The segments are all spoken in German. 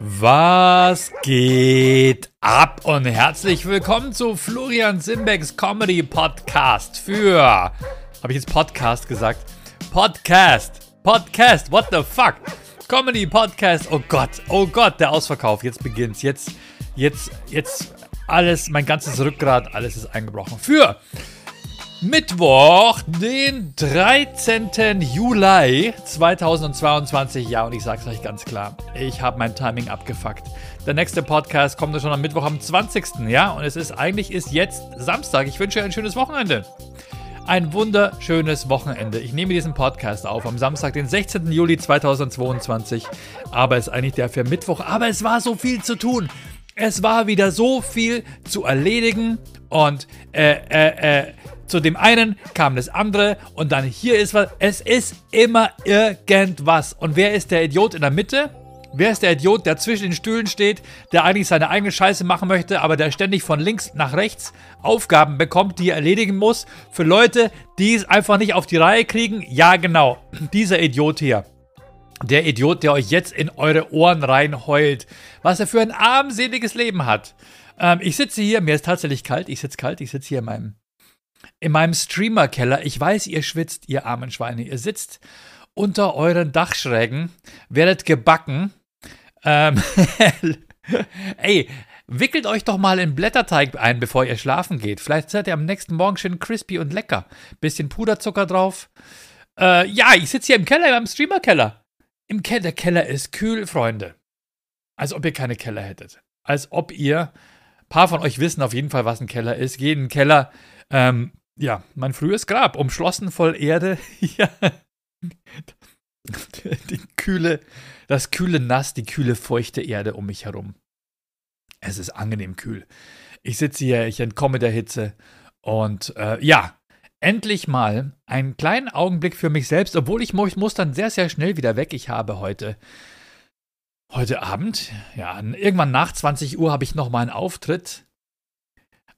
Was geht ab und herzlich willkommen zu Florian Simbecks Comedy Podcast für. Habe ich jetzt Podcast gesagt? Podcast. Podcast. What the fuck? Comedy Podcast. Oh Gott. Oh Gott, der Ausverkauf. Jetzt beginnt's. Jetzt, jetzt, jetzt alles, mein ganzes Rückgrat, alles ist eingebrochen. Für Mittwoch, den 13. Juli 2022. Ja, und ich sag's euch ganz klar, ich habe mein Timing abgefuckt. Der nächste Podcast kommt schon am Mittwoch am 20. Ja, und es ist eigentlich ist jetzt Samstag. Ich wünsche euch ein schönes Wochenende. Ein wunderschönes Wochenende. Ich nehme diesen Podcast auf am Samstag, den 16. Juli 2022. Aber es ist eigentlich der für Mittwoch. Aber es war so viel zu tun. Es war wieder so viel zu erledigen. Und äh, äh, äh, zu dem einen kam das andere und dann hier ist was. Es ist immer irgendwas. Und wer ist der Idiot in der Mitte? Wer ist der Idiot, der zwischen den Stühlen steht, der eigentlich seine eigene Scheiße machen möchte, aber der ständig von links nach rechts Aufgaben bekommt, die er erledigen muss? Für Leute, die es einfach nicht auf die Reihe kriegen? Ja, genau. Dieser Idiot hier. Der Idiot, der euch jetzt in eure Ohren reinheult. Was er für ein armseliges Leben hat. Ähm, ich sitze hier, mir ist tatsächlich kalt. Ich sitze kalt, ich sitze hier in meinem in meinem Streamer-Keller. Ich weiß, ihr schwitzt, ihr armen Schweine. Ihr sitzt unter euren Dachschrägen, werdet gebacken. Ähm, ey, wickelt euch doch mal in Blätterteig ein, bevor ihr schlafen geht. Vielleicht seid ihr am nächsten Morgen schön crispy und lecker. Bisschen Puderzucker drauf. Äh, ja, ich sitze hier im Keller, meinem Streamer-Keller. Im Keller, der Keller ist kühl, Freunde. Als ob ihr keine Keller hättet. Als ob ihr, ein paar von euch wissen auf jeden Fall, was ein Keller ist. Gehen in den Keller, ähm, ja, mein frühes Grab, umschlossen voll Erde. ja. Die kühle, das kühle Nass, die kühle, feuchte Erde um mich herum. Es ist angenehm kühl. Ich sitze hier, ich entkomme der Hitze. Und äh, ja, endlich mal einen kleinen Augenblick für mich selbst, obwohl ich, ich muss dann sehr, sehr schnell wieder weg. Ich habe heute, heute Abend, ja, irgendwann nach 20 Uhr habe ich nochmal einen Auftritt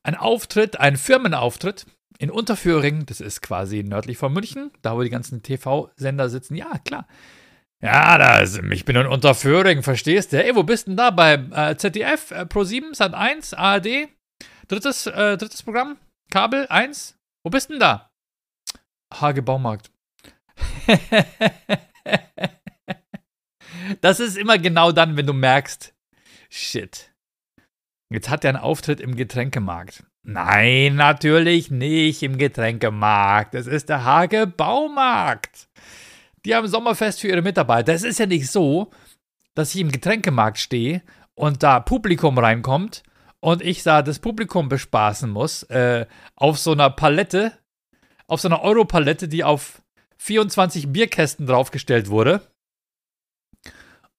ein Auftritt, ein Firmenauftritt in Unterföhring, das ist quasi nördlich von München, da wo die ganzen TV-Sender sitzen. Ja, klar. Ja, da ist, ich bin in Unterföhring, verstehst du? Ey, wo bist denn da? Bei äh, ZDF, äh, Pro7, Sat 1, ARD? Drittes, äh, drittes Programm? Kabel 1? Wo bist denn da? Hage Baumarkt. das ist immer genau dann, wenn du merkst, shit, Jetzt hat er einen Auftritt im Getränkemarkt. Nein, natürlich nicht im Getränkemarkt. Es ist der Hage Baumarkt. Die haben Sommerfest für ihre Mitarbeiter. Es ist ja nicht so, dass ich im Getränkemarkt stehe und da Publikum reinkommt und ich da das Publikum bespaßen muss äh, auf so einer Palette, auf so einer Europalette, die auf 24 Bierkästen draufgestellt wurde.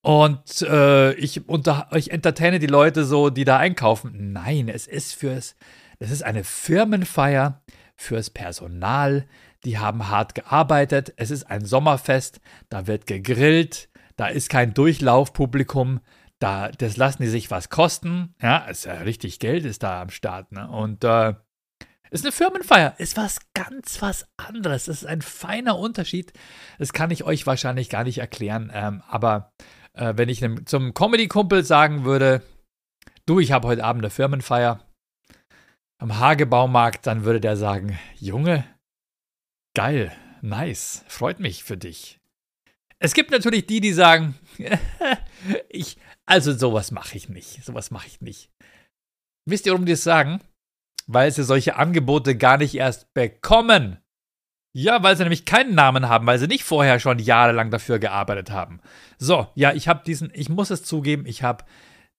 Und äh, ich, unter, ich entertaine die Leute so, die da einkaufen. Nein, es ist fürs, es ist eine Firmenfeier fürs Personal. Die haben hart gearbeitet. Es ist ein Sommerfest. Da wird gegrillt. Da ist kein Durchlaufpublikum. Da, das lassen die sich was kosten. Ja, ist ja richtig Geld ist da am Start. Ne? Und äh, ist eine Firmenfeier. Ist was ganz was anderes. Das ist ein feiner Unterschied. Das kann ich euch wahrscheinlich gar nicht erklären. Ähm, aber äh, wenn ich einem, zum Comedy-Kumpel sagen würde, du, ich habe heute Abend eine Firmenfeier am Hagebaumarkt, dann würde der sagen, Junge, geil, nice, freut mich für dich. Es gibt natürlich die, die sagen, ich, also sowas mache ich nicht, sowas mache ich nicht. Wisst ihr, warum die es sagen? Weil sie solche Angebote gar nicht erst bekommen. Ja, weil sie nämlich keinen Namen haben, weil sie nicht vorher schon jahrelang dafür gearbeitet haben. So, ja, ich habe diesen, ich muss es zugeben, ich habe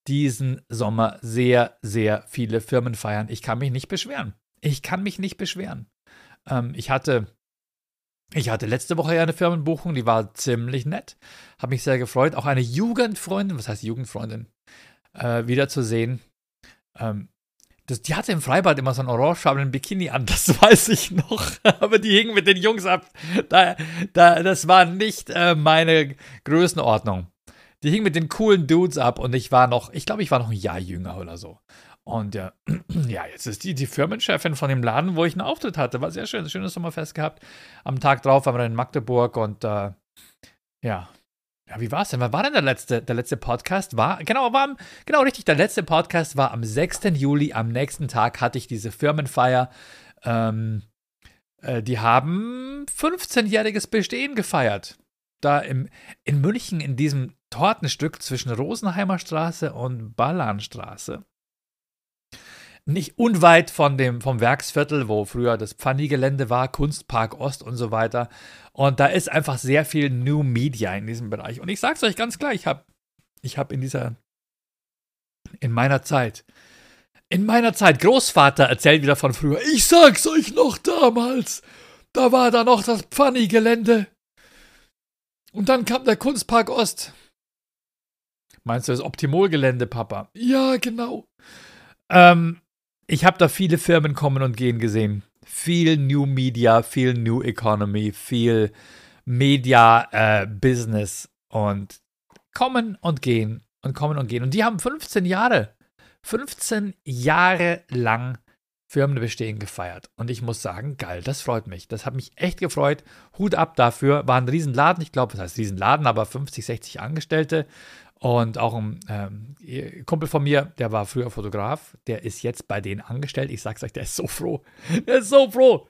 diesen Sommer sehr, sehr viele Firmenfeiern. Ich kann mich nicht beschweren. Ich kann mich nicht beschweren. Ähm, ich hatte, ich hatte letzte Woche ja eine Firmenbuchung, die war ziemlich nett. Habe mich sehr gefreut. Auch eine Jugendfreundin, was heißt Jugendfreundin, äh, wiederzusehen. Ähm, das, die hatte im Freibad immer so einen orangefarbenen Bikini an, das weiß ich noch. Aber die hingen mit den Jungs ab. Da, da, das war nicht äh, meine Größenordnung. Die hing mit den coolen Dudes ab und ich war noch, ich glaube, ich war noch ein Jahr jünger oder so. Und ja, ja, jetzt ist die die Firmenchefin von dem Laden, wo ich einen Auftritt hatte. War sehr schön, schönes Sommerfest gehabt. Am Tag drauf waren wir in Magdeburg und äh, ja, ja, wie war es denn? Wann war denn der letzte, der letzte Podcast? War, genau, war genau richtig, der letzte Podcast war am 6. Juli. Am nächsten Tag hatte ich diese Firmenfeier. Ähm, äh, die haben 15-jähriges Bestehen gefeiert. Da im, in München, in diesem Tortenstück zwischen Rosenheimer Straße und Ballanstraße. Nicht unweit von dem, vom Werksviertel, wo früher das Pfanni-Gelände war, Kunstpark Ost und so weiter. Und da ist einfach sehr viel New Media in diesem Bereich. Und ich sag's euch ganz klar, ich habe ich hab in dieser, in meiner Zeit, in meiner Zeit, Großvater erzählt wieder von früher, ich sag's euch noch damals, da war da noch das Pfanni-Gelände. Und dann kam der Kunstpark Ost. Meinst du das Optimol-Gelände, Papa? Ja, genau. Ähm, ich habe da viele Firmen kommen und gehen gesehen. Viel New Media, viel New Economy, viel Media äh, Business und kommen und gehen und kommen und gehen. Und die haben 15 Jahre, 15 Jahre lang Firmenbestehen gefeiert. Und ich muss sagen, geil, das freut mich. Das hat mich echt gefreut. Hut ab dafür. War ein Riesenladen, ich glaube, das heißt Riesenladen, aber 50, 60 Angestellte. Und auch ein ähm, Kumpel von mir, der war früher Fotograf, der ist jetzt bei denen angestellt. Ich sag's euch, der ist so froh. Der ist so froh.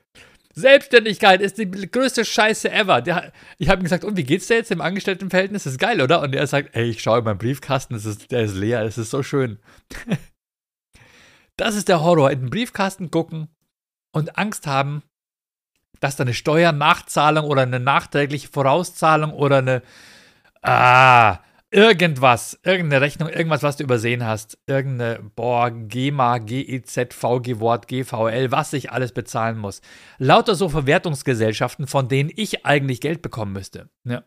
Selbstständigkeit ist die größte Scheiße ever. Der, ich habe ihm gesagt, und wie geht's dir jetzt im Angestelltenverhältnis? Das ist geil, oder? Und er sagt, ey, ich schaue in meinen Briefkasten, das ist, der ist leer, es ist so schön. das ist der Horror. In den Briefkasten gucken und Angst haben, dass da eine Steuernachzahlung oder eine nachträgliche Vorauszahlung oder eine. Ah, irgendwas, irgendeine Rechnung, irgendwas, was du übersehen hast, irgendeine, boah, GEMA, GEZ, VG-Wort, GVL, was ich alles bezahlen muss. Lauter so Verwertungsgesellschaften, von denen ich eigentlich Geld bekommen müsste. Ja.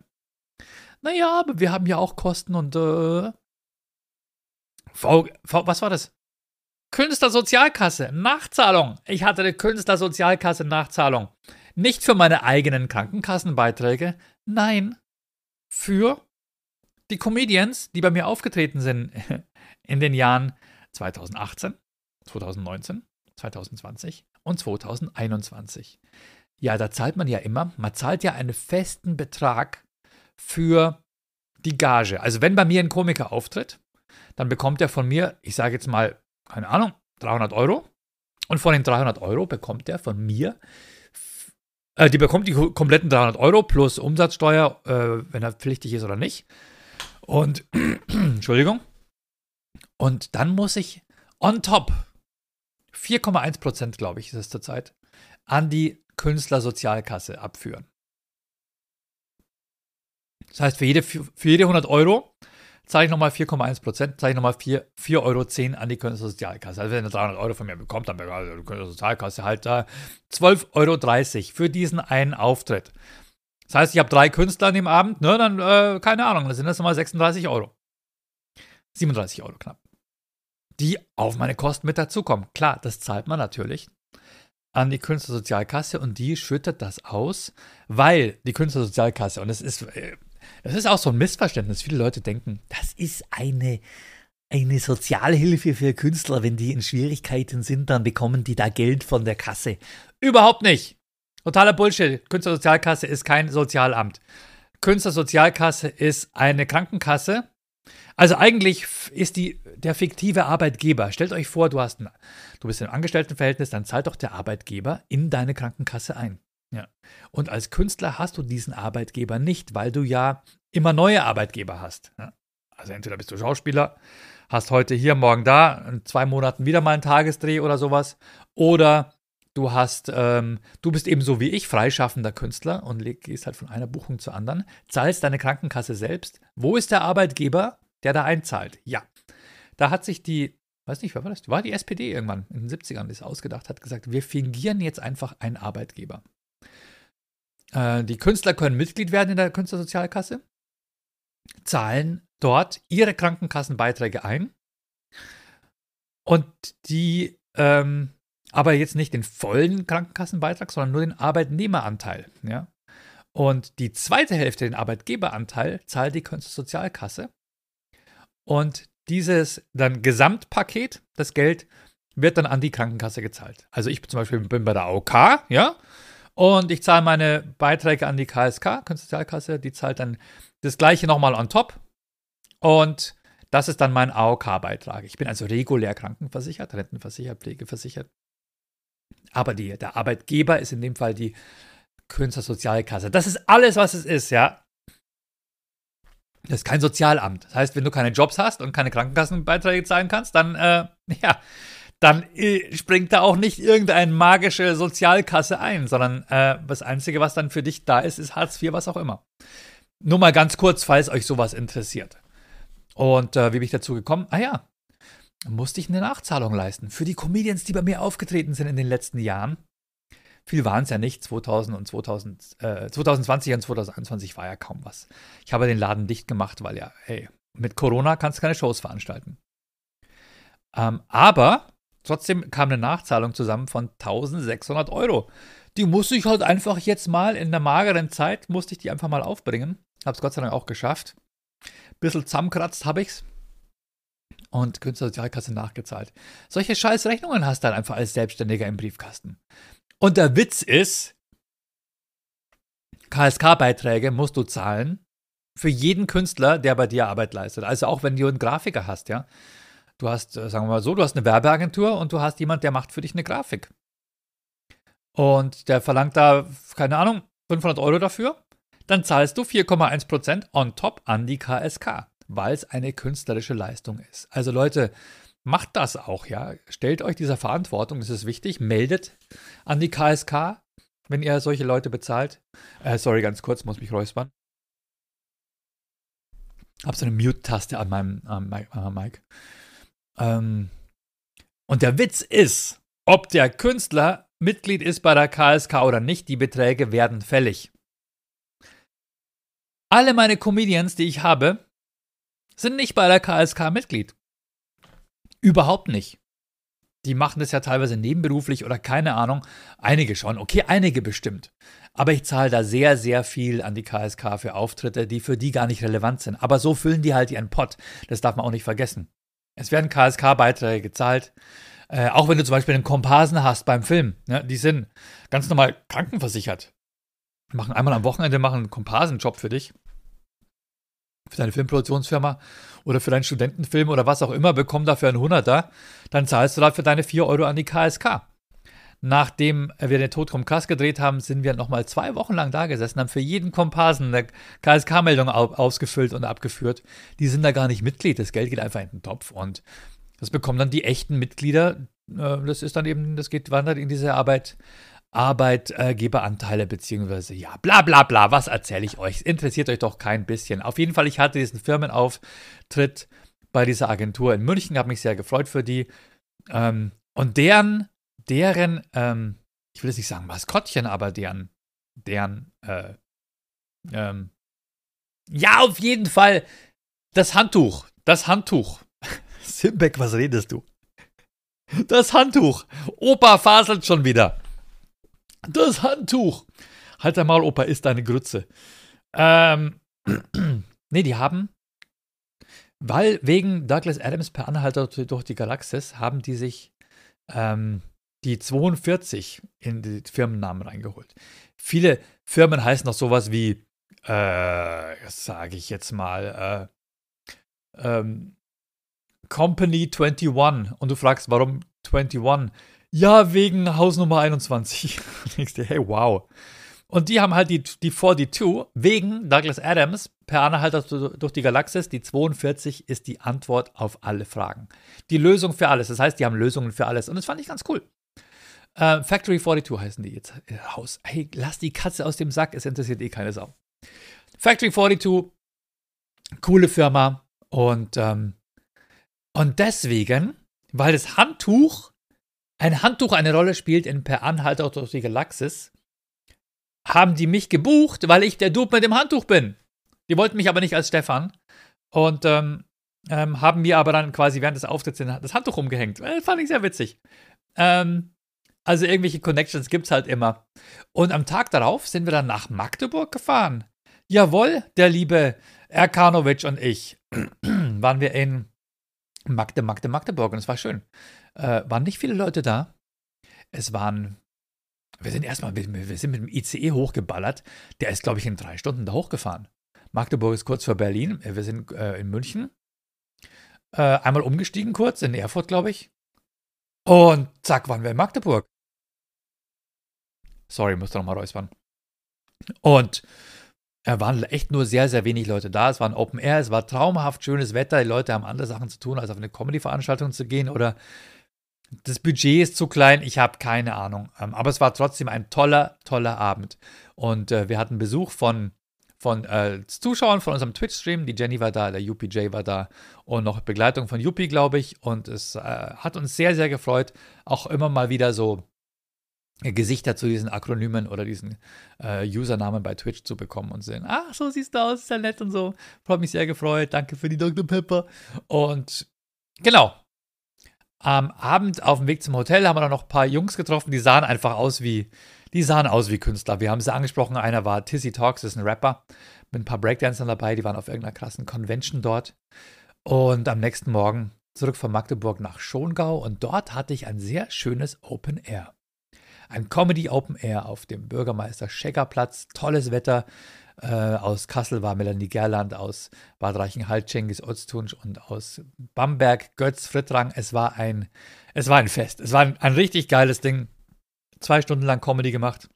Naja, aber wir haben ja auch Kosten und, äh, V, v, was war das? Künstlersozialkasse, Nachzahlung. Ich hatte eine Künstlersozialkasse Nachzahlung. Nicht für meine eigenen Krankenkassenbeiträge, nein, für die Comedians, die bei mir aufgetreten sind in den Jahren 2018, 2019, 2020 und 2021. Ja, da zahlt man ja immer, man zahlt ja einen festen Betrag für die Gage. Also wenn bei mir ein Komiker auftritt, dann bekommt er von mir, ich sage jetzt mal, keine Ahnung, 300 Euro. Und von den 300 Euro bekommt er von mir äh, die bekommt die kompletten 300 Euro plus Umsatzsteuer, äh, wenn er pflichtig ist oder nicht. Und, Entschuldigung. Und dann muss ich on top 4,1 Prozent, glaube ich, ist es zurzeit, an die Künstlersozialkasse abführen. Das heißt, für jede, für jede 100 Euro zahle ich nochmal 4,1 Prozent, zahle ich nochmal 4,10 Euro an die Künstlersozialkasse. Also wenn er 300 Euro von mir bekommt, dann bekommt die Künstlersozialkasse halt da 12,30 Euro für diesen einen Auftritt. Das heißt, ich habe drei Künstler an dem Abend, ne, dann, äh, keine Ahnung, dann sind das nochmal 36 Euro. 37 Euro knapp. Die auf meine Kosten mit dazukommen. Klar, das zahlt man natürlich an die Künstlersozialkasse und die schüttet das aus, weil die Künstlersozialkasse, und das ist, äh, das ist auch so ein Missverständnis, viele Leute denken, das ist eine, eine Sozialhilfe für Künstler, wenn die in Schwierigkeiten sind, dann bekommen die da Geld von der Kasse. Überhaupt nicht. Totaler Bullshit. Künstlersozialkasse ist kein Sozialamt. Künstlersozialkasse ist eine Krankenkasse. Also eigentlich ist die der fiktive Arbeitgeber. Stellt euch vor, du hast ein, du bist im Angestelltenverhältnis, dann zahlt doch der Arbeitgeber in deine Krankenkasse ein. Ja. Und als Künstler hast du diesen Arbeitgeber nicht, weil du ja immer neue Arbeitgeber hast. Ja. Also entweder bist du Schauspieler, hast heute hier, morgen da, in zwei Monaten wieder mal einen Tagesdreh oder sowas, oder Du hast, ähm, du bist ebenso wie ich freischaffender Künstler und gehst halt von einer Buchung zur anderen, zahlst deine Krankenkasse selbst. Wo ist der Arbeitgeber, der da einzahlt? Ja. Da hat sich die, weiß nicht, wer war das? War die SPD irgendwann in den 70ern, die es ausgedacht hat, gesagt, wir fingieren jetzt einfach einen Arbeitgeber. Äh, die Künstler können Mitglied werden in der Künstlersozialkasse, zahlen dort ihre Krankenkassenbeiträge ein und die ähm, aber jetzt nicht den vollen Krankenkassenbeitrag, sondern nur den Arbeitnehmeranteil. Ja? Und die zweite Hälfte, den Arbeitgeberanteil, zahlt die Sozialkasse. Und dieses dann Gesamtpaket, das Geld, wird dann an die Krankenkasse gezahlt. Also ich zum Beispiel bin bei der AOK, ja, Und ich zahle meine Beiträge an die KSK, Künstlersozialkasse, die zahlt dann das gleiche nochmal on top. Und das ist dann mein AOK-Beitrag. Ich bin also regulär krankenversichert, rentenversichert, pflegeversichert. Aber die, der Arbeitgeber ist in dem Fall die Künstlersozialkasse. Das ist alles, was es ist, ja. Das ist kein Sozialamt. Das heißt, wenn du keine Jobs hast und keine Krankenkassenbeiträge zahlen kannst, dann, äh, ja, dann äh, springt da auch nicht irgendeine magische Sozialkasse ein, sondern äh, das Einzige, was dann für dich da ist, ist Hartz IV, was auch immer. Nur mal ganz kurz, falls euch sowas interessiert. Und äh, wie bin ich dazu gekommen? Ah ja, musste ich eine Nachzahlung leisten für die Comedians, die bei mir aufgetreten sind in den letzten Jahren. Viel waren es ja nicht. 2000 und 2000, äh, 2020 und 2021 war ja kaum was. Ich habe den Laden dicht gemacht, weil ja, hey, mit Corona kannst du keine Shows veranstalten. Ähm, aber trotzdem kam eine Nachzahlung zusammen von 1600 Euro. Die musste ich halt einfach jetzt mal in der mageren Zeit, musste ich die einfach mal aufbringen. Hab's Gott sei Dank auch geschafft. Bisschen zusammenkratzt habe ich's. Und Künstlersozialkasse nachgezahlt. Solche scheiß Rechnungen hast du dann einfach als Selbstständiger im Briefkasten. Und der Witz ist, KSK-Beiträge musst du zahlen für jeden Künstler, der bei dir Arbeit leistet. Also auch wenn du einen Grafiker hast, ja. Du hast, äh, sagen wir mal so, du hast eine Werbeagentur und du hast jemand, der macht für dich eine Grafik. Und der verlangt da, keine Ahnung, 500 Euro dafür. Dann zahlst du 4,1% on top an die KSK, weil es eine künstlerische Leistung ist. Also Leute, macht das auch, ja. Stellt euch dieser Verantwortung, das ist wichtig. Meldet an die KSK, wenn ihr solche Leute bezahlt. Äh, sorry, ganz kurz, muss mich räuspern. Hab so eine Mute-Taste an meinem äh, Mic. Ähm, und der Witz ist, ob der Künstler Mitglied ist bei der KSK oder nicht, die Beträge werden fällig. Alle meine Comedians, die ich habe, sind nicht bei der KSK Mitglied. Überhaupt nicht. Die machen das ja teilweise nebenberuflich oder keine Ahnung. Einige schon, okay, einige bestimmt. Aber ich zahle da sehr, sehr viel an die KSK für Auftritte, die für die gar nicht relevant sind. Aber so füllen die halt ihren Pott. Das darf man auch nicht vergessen. Es werden KSK-Beiträge gezahlt. Äh, auch wenn du zum Beispiel einen Komparsen hast beim Film. Ne, die sind ganz normal krankenversichert. Machen einmal am Wochenende machen einen Komparsenjob für dich für deine Filmproduktionsfirma oder für deinen Studentenfilm oder was auch immer, bekomm dafür einen Hunderter, dann zahlst du dafür deine 4 Euro an die KSK. Nachdem wir den Tod vom Kass gedreht haben, sind wir nochmal zwei Wochen lang da gesessen, haben für jeden Komparsen eine KSK-Meldung ausgefüllt und abgeführt. Die sind da gar nicht Mitglied, das Geld geht einfach in den Topf und das bekommen dann die echten Mitglieder. Äh, das ist dann eben, das geht, wandert in diese Arbeit Arbeitgeberanteile beziehungsweise ja, bla bla bla, was erzähle ich euch? Interessiert euch doch kein bisschen. Auf jeden Fall, ich hatte diesen Firmenauftritt bei dieser Agentur in München, habe mich sehr gefreut für die. Ähm, und deren, deren, ähm, ich will jetzt nicht sagen Maskottchen, aber deren, deren, äh, ähm, ja, auf jeden Fall das Handtuch, das Handtuch. Simbeck, was redest du? Das Handtuch. Opa faselt schon wieder. Das Handtuch. Halt einmal, Opa, ist deine Grütze. Ähm, nee, die haben, weil wegen Douglas Adams per Anhalter durch die Galaxis haben die sich ähm, die 42 in die Firmennamen reingeholt. Viele Firmen heißen noch sowas wie, äh, sage ich jetzt mal, äh, ähm, Company 21 und du fragst, warum 21? Ja, wegen Hausnummer 21. Und denkst dir, hey, wow. Und die haben halt die, die 42 wegen Douglas Adams per Anhalter durch die Galaxis. Die 42 ist die Antwort auf alle Fragen. Die Lösung für alles. Das heißt, die haben Lösungen für alles. Und das fand ich ganz cool. Äh, Factory 42 heißen die jetzt. Äh, Haus. Hey, lass die Katze aus dem Sack. Es interessiert eh keine Sau. Factory 42, coole Firma. Und, ähm, und deswegen, weil das Handtuch ein Handtuch eine Rolle spielt in Per Anhalter durch die Galaxis, haben die mich gebucht, weil ich der Dude mit dem Handtuch bin. Die wollten mich aber nicht als Stefan und ähm, ähm, haben mir aber dann quasi während des Auftritts das Handtuch umgehängt. Das äh, fand ich sehr witzig. Ähm, also irgendwelche Connections gibt es halt immer. Und am Tag darauf sind wir dann nach Magdeburg gefahren. Jawohl, der liebe Erkanovic und ich waren wir in Magde, Magde, Magdeburg und es war schön. Äh, waren nicht viele Leute da. Es waren Wir sind erstmal, wir, wir sind mit dem ICE hochgeballert. Der ist, glaube ich, in drei Stunden da hochgefahren. Magdeburg ist kurz vor Berlin. Wir sind äh, in München. Äh, einmal umgestiegen kurz, in Erfurt, glaube ich. Und zack, waren wir in Magdeburg. Sorry, musste nochmal räuspern. Und er waren echt nur sehr, sehr wenig Leute da. Es war ein Open Air, es war traumhaft schönes Wetter. Die Leute haben andere Sachen zu tun, als auf eine Comedy-Veranstaltung zu gehen oder das Budget ist zu klein, ich habe keine Ahnung. Ähm, aber es war trotzdem ein toller, toller Abend. Und äh, wir hatten Besuch von, von äh, Zuschauern von unserem Twitch-Stream. Die Jenny war da, der UPJ war da und noch Begleitung von Yuppie, glaube ich. Und es äh, hat uns sehr, sehr gefreut, auch immer mal wieder so Gesichter zu diesen Akronymen oder diesen äh, Usernamen bei Twitch zu bekommen und sehen, ach, so siehst du aus, ist ja nett und so. Freut mich sehr gefreut, danke für die Dr. Pepper. Und genau. Am Abend auf dem Weg zum Hotel haben wir dann noch ein paar Jungs getroffen, die sahen einfach aus wie, die sahen aus wie Künstler. Wir haben sie angesprochen, einer war Tizzy Talks, ist ein Rapper, mit ein paar Breakdancern dabei, die waren auf irgendeiner krassen Convention dort. Und am nächsten Morgen zurück von Magdeburg nach Schongau und dort hatte ich ein sehr schönes Open Air ein Comedy Open Air auf dem Bürgermeister Scheckerplatz. Tolles Wetter. Äh, aus Kassel war Melanie Gerland, aus Bad Reichenhall Cengiz Öztunç und aus Bamberg Götz Frittrang. Es war ein, es war ein Fest. Es war ein, ein richtig geiles Ding. Zwei Stunden lang Comedy gemacht.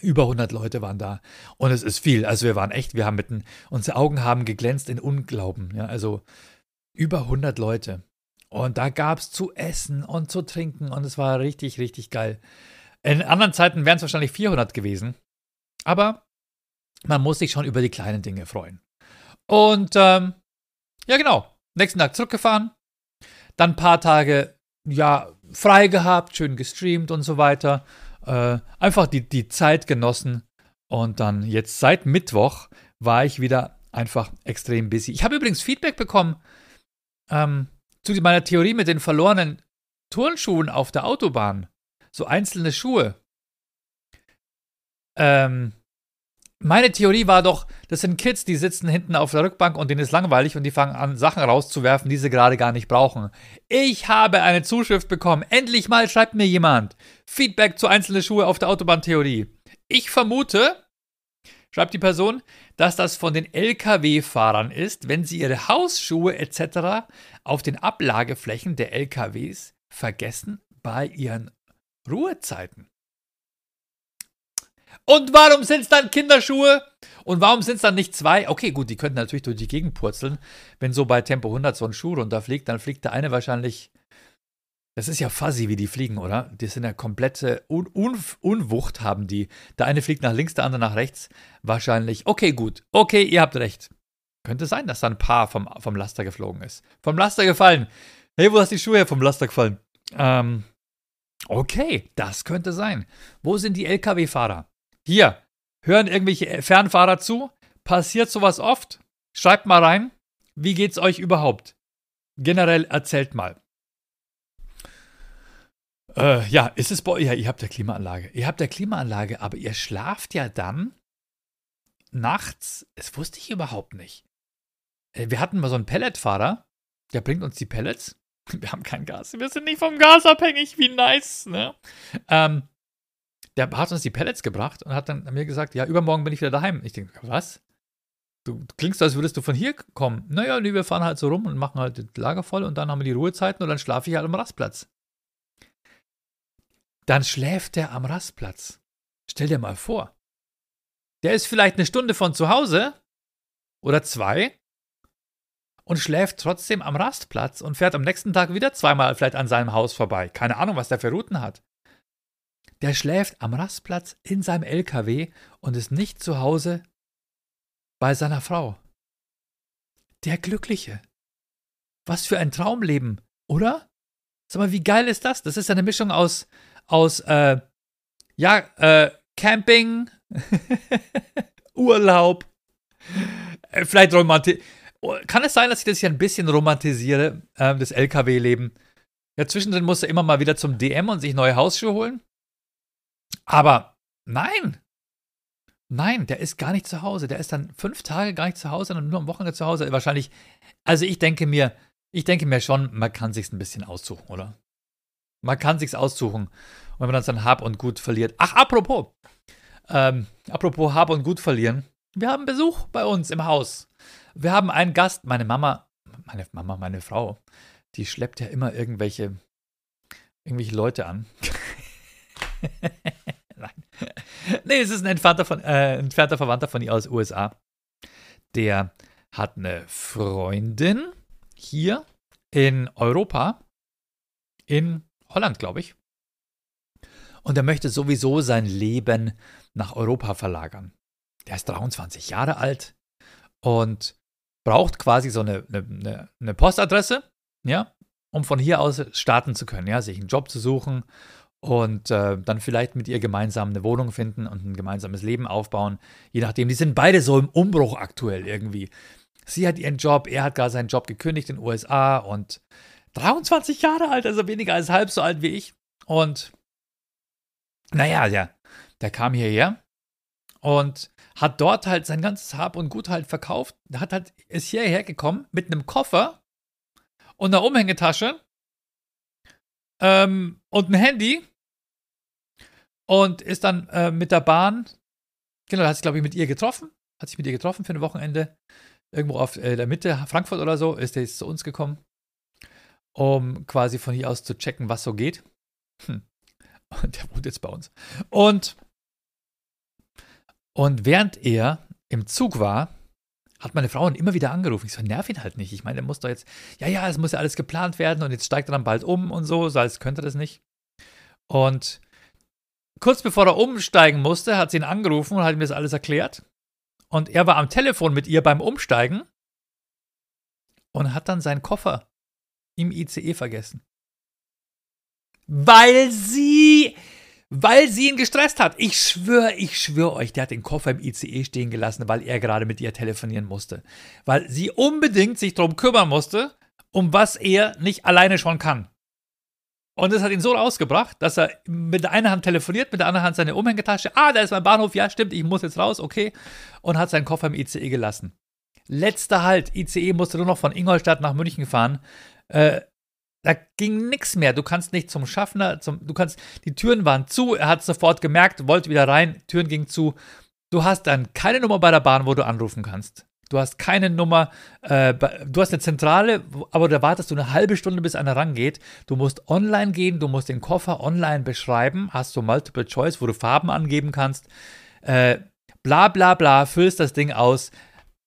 Über 100 Leute waren da. Und es ist viel. Also wir waren echt, wir haben mitten, unsere Augen haben geglänzt in Unglauben. Ja, also über 100 Leute. Und da gab es zu essen und zu trinken und es war richtig, richtig geil. In anderen Zeiten wären es wahrscheinlich 400 gewesen. Aber man muss sich schon über die kleinen Dinge freuen. Und ähm, ja, genau. Nächsten Tag zurückgefahren. Dann ein paar Tage, ja, frei gehabt, schön gestreamt und so weiter. Äh, einfach die, die Zeit genossen. Und dann jetzt seit Mittwoch war ich wieder einfach extrem busy. Ich habe übrigens Feedback bekommen. Ähm, zu meiner Theorie mit den verlorenen Turnschuhen auf der Autobahn, so einzelne Schuhe. Ähm, meine Theorie war doch, das sind Kids, die sitzen hinten auf der Rückbank und denen ist langweilig und die fangen an, Sachen rauszuwerfen, die sie gerade gar nicht brauchen. Ich habe eine Zuschrift bekommen. Endlich mal schreibt mir jemand. Feedback zu einzelnen Schuhe auf der Autobahntheorie. Ich vermute, schreibt die Person, dass das von den Lkw-Fahrern ist, wenn sie ihre Hausschuhe etc. auf den Ablageflächen der Lkws vergessen bei ihren Ruhezeiten. Und warum sind es dann Kinderschuhe? Und warum sind es dann nicht zwei? Okay, gut, die könnten natürlich durch die Gegend purzeln. Wenn so bei Tempo 100 so ein Schuh runterfliegt, dann fliegt der eine wahrscheinlich das ist ja fuzzy, wie die fliegen, oder? Die sind ja komplette Un Un Unwucht, haben die. Der eine fliegt nach links, der andere nach rechts. Wahrscheinlich. Okay, gut. Okay, ihr habt recht. Könnte sein, dass da ein Paar vom, vom Laster geflogen ist. Vom Laster gefallen. Hey, wo hast die Schuhe her vom Laster gefallen? Ähm, okay, das könnte sein. Wo sind die LKW-Fahrer? Hier, hören irgendwelche Fernfahrer zu? Passiert sowas oft? Schreibt mal rein. Wie geht's euch überhaupt? Generell erzählt mal. Äh, ja, ist es bei? Ja, ihr habt ja Klimaanlage. Ihr habt ja Klimaanlage, aber ihr schlaft ja dann nachts. Das wusste ich überhaupt nicht. Äh, wir hatten mal so einen Pelletfahrer, der bringt uns die Pellets. Wir haben kein Gas. Wir sind nicht vom Gas abhängig. Wie nice, ne? Ähm, der hat uns die Pellets gebracht und hat dann mir gesagt: Ja, übermorgen bin ich wieder daheim. Ich denke, was? Du klingst, als würdest du von hier kommen. Naja, nee, wir fahren halt so rum und machen halt das Lager voll und dann haben wir die Ruhezeiten und dann schlafe ich halt am Rastplatz. Dann schläft er am Rastplatz. Stell dir mal vor. Der ist vielleicht eine Stunde von zu Hause oder zwei und schläft trotzdem am Rastplatz und fährt am nächsten Tag wieder zweimal vielleicht an seinem Haus vorbei. Keine Ahnung, was der für Routen hat. Der schläft am Rastplatz in seinem LKW und ist nicht zu Hause bei seiner Frau. Der Glückliche. Was für ein Traumleben, oder? Sag mal, wie geil ist das? Das ist eine Mischung aus aus, äh, ja, äh, Camping, Urlaub, äh, vielleicht romantisch. Kann es sein, dass ich das hier ein bisschen romantisiere, äh, das LKW-Leben? Ja, zwischendrin muss er immer mal wieder zum DM und sich neue Hausschuhe holen. Aber nein. Nein, der ist gar nicht zu Hause. Der ist dann fünf Tage gar nicht zu Hause, sondern nur am Wochenende zu Hause. Wahrscheinlich, also ich denke mir, ich denke mir schon, man kann sich's ein bisschen aussuchen, oder? Man kann sich's aussuchen. Und wenn man dann sein Hab und Gut verliert. Ach, apropos. Ähm, apropos Hab und Gut verlieren. Wir haben Besuch bei uns im Haus. Wir haben einen Gast. Meine Mama, meine Mama, meine Frau, die schleppt ja immer irgendwelche, irgendwelche Leute an. Nein. Nee, es ist ein entfernter, von, äh, entfernter Verwandter von ihr aus USA. Der hat eine Freundin hier in Europa, in Holland, glaube ich. Und er möchte sowieso sein Leben nach Europa verlagern. Der ist 23 Jahre alt und braucht quasi so eine, eine, eine Postadresse, ja, um von hier aus starten zu können, ja, sich einen Job zu suchen und äh, dann vielleicht mit ihr gemeinsam eine Wohnung finden und ein gemeinsames Leben aufbauen. Je nachdem, die sind beide so im Umbruch aktuell irgendwie. Sie hat ihren Job, er hat gerade seinen Job gekündigt in den USA und 23 Jahre alt, also weniger als halb so alt wie ich. Und naja, ja, der kam hierher und hat dort halt sein ganzes Hab und Gut halt verkauft. Hat halt, ist hierher gekommen mit einem Koffer und einer Umhängetasche ähm, und ein Handy und ist dann äh, mit der Bahn, genau, hat sich, glaube ich, mit ihr getroffen, hat sich mit ihr getroffen für ein Wochenende, irgendwo auf äh, der Mitte, Frankfurt oder so, ist er jetzt zu uns gekommen, um quasi von hier aus zu checken, was so geht. Hm. Und der wohnt jetzt bei uns. Und, und während er im Zug war, hat meine Frau ihn immer wieder angerufen. Ich so, nerv ihn halt nicht. Ich meine, der muss doch jetzt, ja, ja, es muss ja alles geplant werden und jetzt steigt er dann bald um und so, so als könnte das nicht. Und kurz bevor er umsteigen musste, hat sie ihn angerufen und hat ihm das alles erklärt. Und er war am Telefon mit ihr beim Umsteigen und hat dann seinen Koffer im ICE vergessen. Weil sie weil sie ihn gestresst hat. Ich schwöre, ich schwöre euch, der hat den Koffer im ICE stehen gelassen, weil er gerade mit ihr telefonieren musste. Weil sie unbedingt sich darum kümmern musste, um was er nicht alleine schon kann. Und das hat ihn so rausgebracht, dass er mit der einen Hand telefoniert, mit der anderen Hand seine Umhängetasche. Ah, da ist mein Bahnhof. Ja, stimmt, ich muss jetzt raus, okay. Und hat seinen Koffer im ICE gelassen. Letzter Halt. ICE musste nur noch von Ingolstadt nach München fahren. Äh, da ging nichts mehr. Du kannst nicht zum Schaffner, zum, du kannst, die Türen waren zu, er hat sofort gemerkt, wollte wieder rein, Türen gingen zu. Du hast dann keine Nummer bei der Bahn, wo du anrufen kannst. Du hast keine Nummer, äh, du hast eine Zentrale, aber da wartest du eine halbe Stunde, bis einer rangeht. Du musst online gehen, du musst den Koffer online beschreiben, hast du Multiple Choice, wo du Farben angeben kannst. Äh, bla bla bla, füllst das Ding aus.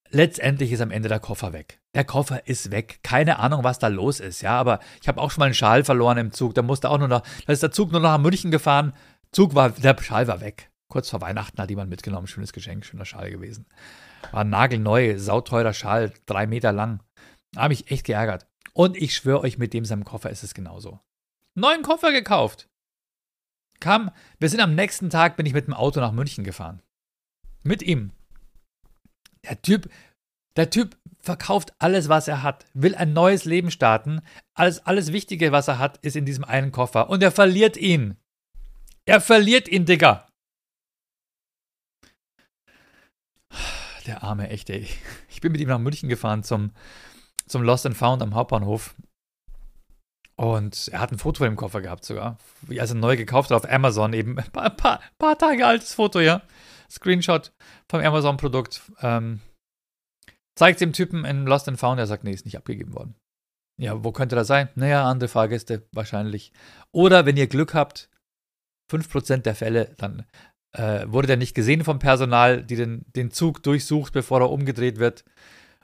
Letztendlich ist am Ende der Koffer weg der Koffer ist weg. Keine Ahnung, was da los ist, ja, aber ich habe auch schon mal einen Schal verloren im Zug. Da musste auch nur noch, da ist der Zug nur noch nach München gefahren. Zug war, der Schal war weg. Kurz vor Weihnachten hat jemand mitgenommen. Schönes Geschenk, schöner Schal gewesen. War ein nagelneu, sauteurer Schal, drei Meter lang. Habe mich echt geärgert. Und ich schwöre euch, mit dem seinem Koffer ist es genauso. Neuen Koffer gekauft. Kam, wir sind am nächsten Tag, bin ich mit dem Auto nach München gefahren. Mit ihm. Der Typ, der Typ verkauft alles, was er hat, will ein neues Leben starten. Alles, alles Wichtige, was er hat, ist in diesem einen Koffer. Und er verliert ihn. Er verliert ihn, Digga. Der arme, echt, ey. Ich bin mit ihm nach München gefahren zum, zum Lost and Found am Hauptbahnhof. Und er hat ein Foto im Koffer gehabt sogar. Wie er es neu gekauft hat auf Amazon eben. Ein paar, paar, paar Tage altes Foto, ja. Screenshot vom Amazon-Produkt. Ähm, Zeigt dem Typen in Lost and Found, er sagt, nee, ist nicht abgegeben worden. Ja, wo könnte das sein? Naja, andere Fahrgäste wahrscheinlich. Oder wenn ihr Glück habt, 5% der Fälle, dann äh, wurde der nicht gesehen vom Personal, die den, den Zug durchsucht, bevor er umgedreht wird.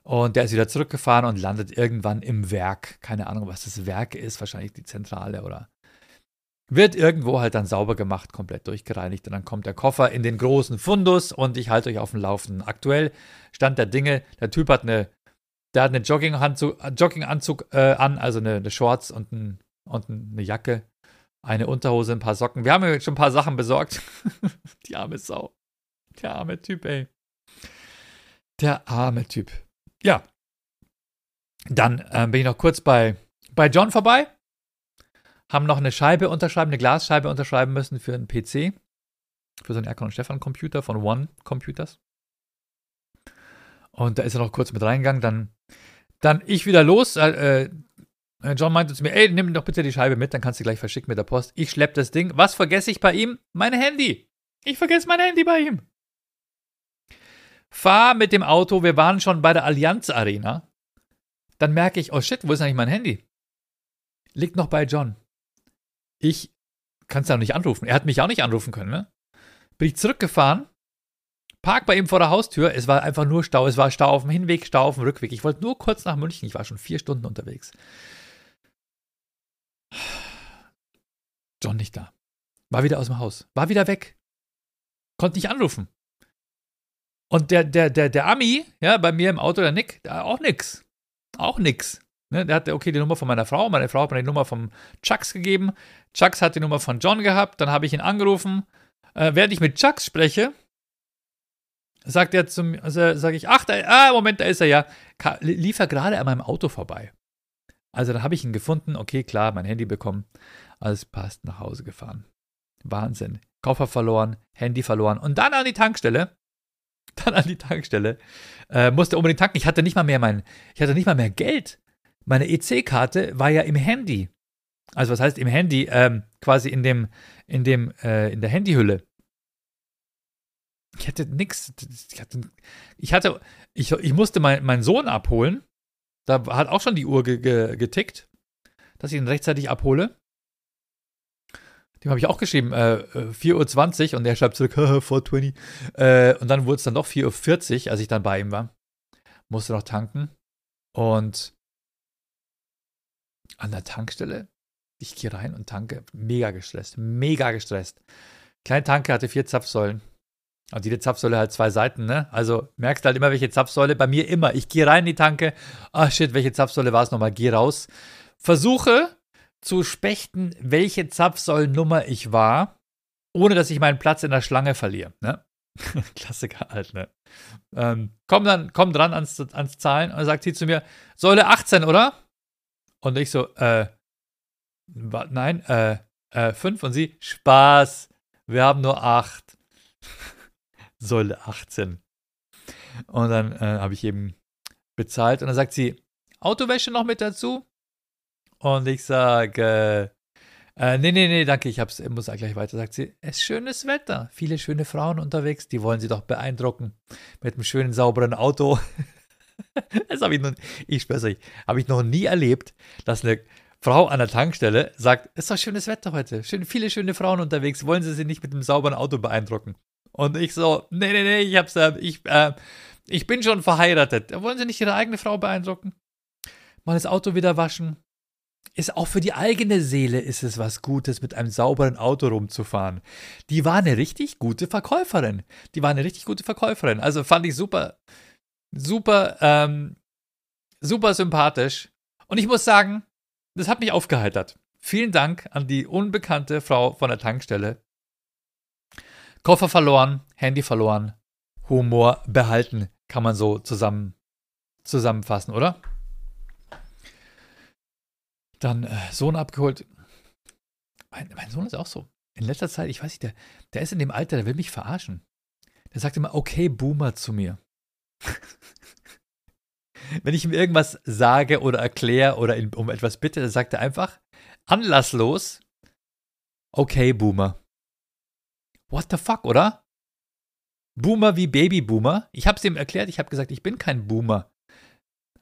Und der ist wieder zurückgefahren und landet irgendwann im Werk. Keine Ahnung, was das Werk ist, wahrscheinlich die Zentrale oder wird irgendwo halt dann sauber gemacht, komplett durchgereinigt und dann kommt der Koffer in den großen Fundus und ich halte euch auf dem Laufenden. Aktuell Stand der Dinge, der Typ hat eine, der hat eine Jogginganzug, Jogginganzug äh, an, also eine, eine Shorts und, ein, und eine Jacke, eine Unterhose, ein paar Socken. Wir haben ja schon ein paar Sachen besorgt. Die arme Sau. Der arme Typ, ey. Der arme Typ. Ja. Dann äh, bin ich noch kurz bei, bei John vorbei haben noch eine Scheibe unterschreiben, eine Glasscheibe unterschreiben müssen für einen PC. Für so einen Erkan und Stefan Computer von One Computers. Und da ist er noch kurz mit reingegangen. Dann, dann ich wieder los. Äh, Äh, John meinte zu mir, ey, nimm doch bitte die Scheibe mit, dann kannst du gleich verschicken mit der Post. Ich schlepp das Ding. Was vergesse ich bei ihm? Mein Handy. Ich vergesse mein Handy bei ihm. Fahr mit dem Auto, wir waren schon bei der Allianz Arena. Dann merke ich, oh shit, wo ist eigentlich mein Handy? Liegt noch bei John. Ich kann es ja noch nicht anrufen. Er hat mich auch nicht anrufen können, ne? Bin ich zurückgefahren, park bei ihm vor der Haustür. Es war einfach nur Stau. Es war Stau auf dem Hinweg, Stau auf dem Rückweg. Ich wollte nur kurz nach München. Ich war schon vier Stunden unterwegs. John nicht da. War wieder aus dem Haus. War wieder weg. Konnte nicht anrufen. Und der, der, der, der Ami, ja, bei mir im Auto, der Nick, der auch nix. Auch nix. Ne, der hatte, okay, die Nummer von meiner Frau. Meine Frau hat mir die Nummer von Chucks gegeben. Chucks hat die Nummer von John gehabt. Dann habe ich ihn angerufen. Äh, während ich mit Chucks spreche, sagt er zum, also sage ich, ach, da, ah, Moment, da ist er ja. Lief er gerade an meinem Auto vorbei. Also dann habe ich ihn gefunden. Okay, klar, mein Handy bekommen. Alles passt, nach Hause gefahren. Wahnsinn. Koffer verloren, Handy verloren und dann an die Tankstelle. Dann an die Tankstelle. Äh, musste unbedingt tanken. Ich hatte nicht mal mehr mein, ich hatte nicht mal mehr Geld. Meine EC-Karte war ja im Handy. Also was heißt im Handy? Ähm, quasi in dem, in dem, äh, in der Handyhülle. Ich hatte nichts. Ich hatte, ich, ich musste mein, meinen Sohn abholen. Da hat auch schon die Uhr ge, ge, getickt, dass ich ihn rechtzeitig abhole. Dem habe ich auch geschrieben, äh, 4.20 äh, Uhr und er schreibt zurück, 4.20 äh, Und dann wurde es dann doch 4.40 Uhr, als ich dann bei ihm war. Musste noch tanken. Und an der Tankstelle, ich gehe rein und tanke. Mega gestresst, mega gestresst. Kleine Tanke hatte vier Zapfsäulen. Und jede Zapfsäule hat zwei Seiten, ne? Also merkst halt immer, welche Zapfsäule. Bei mir immer. Ich gehe rein in die Tanke. Ah, shit, welche Zapfsäule war es nochmal? Geh raus. Versuche zu spechten, welche Zapfsäulennummer ich war, ohne dass ich meinen Platz in der Schlange verliere. Ne? Klassiker halt, ne? Ähm, komm dann, komm dran ans, ans Zahlen und sagt sie zu mir, Säule 18, oder? Und ich so, äh, nein, äh, äh, 5 und sie, Spaß, wir haben nur 8. Säule 18. Und dann äh, habe ich eben bezahlt und dann sagt sie, Autowäsche noch mit dazu? Und ich sage, äh, nee, nee, nee, danke, ich hab's, muss gleich weiter. Sagt sie, es ist schönes Wetter, viele schöne Frauen unterwegs, die wollen sie doch beeindrucken mit einem schönen, sauberen Auto. das habe ich noch, ich schwör's habe ich noch nie erlebt, dass eine Frau an der Tankstelle sagt, es ist doch schönes Wetter heute, schön, viele schöne Frauen unterwegs, wollen sie sie nicht mit einem sauberen Auto beeindrucken? Und ich so, nee, nee, nee, ich hab's, äh, ich, äh, ich bin schon verheiratet. Wollen sie nicht ihre eigene Frau beeindrucken? Mal das Auto wieder waschen, ist auch für die eigene Seele ist es was Gutes, mit einem sauberen Auto rumzufahren. Die war eine richtig gute Verkäuferin. Die war eine richtig gute Verkäuferin. Also fand ich super, super, ähm, super sympathisch. Und ich muss sagen, das hat mich aufgeheitert. Vielen Dank an die unbekannte Frau von der Tankstelle. Koffer verloren, Handy verloren, Humor behalten, kann man so zusammen, zusammenfassen, oder? Dann äh, Sohn abgeholt. Mein, mein, Sohn ist auch so. In letzter Zeit, ich weiß nicht, der, der ist in dem Alter, der will mich verarschen. Der sagt immer, okay, Boomer zu mir. Wenn ich ihm irgendwas sage oder erkläre oder ihn um etwas bitte, dann sagt er einfach anlasslos, okay, Boomer. What the fuck, oder? Boomer wie Babyboomer. Ich habe es ihm erklärt, ich habe gesagt, ich bin kein Boomer.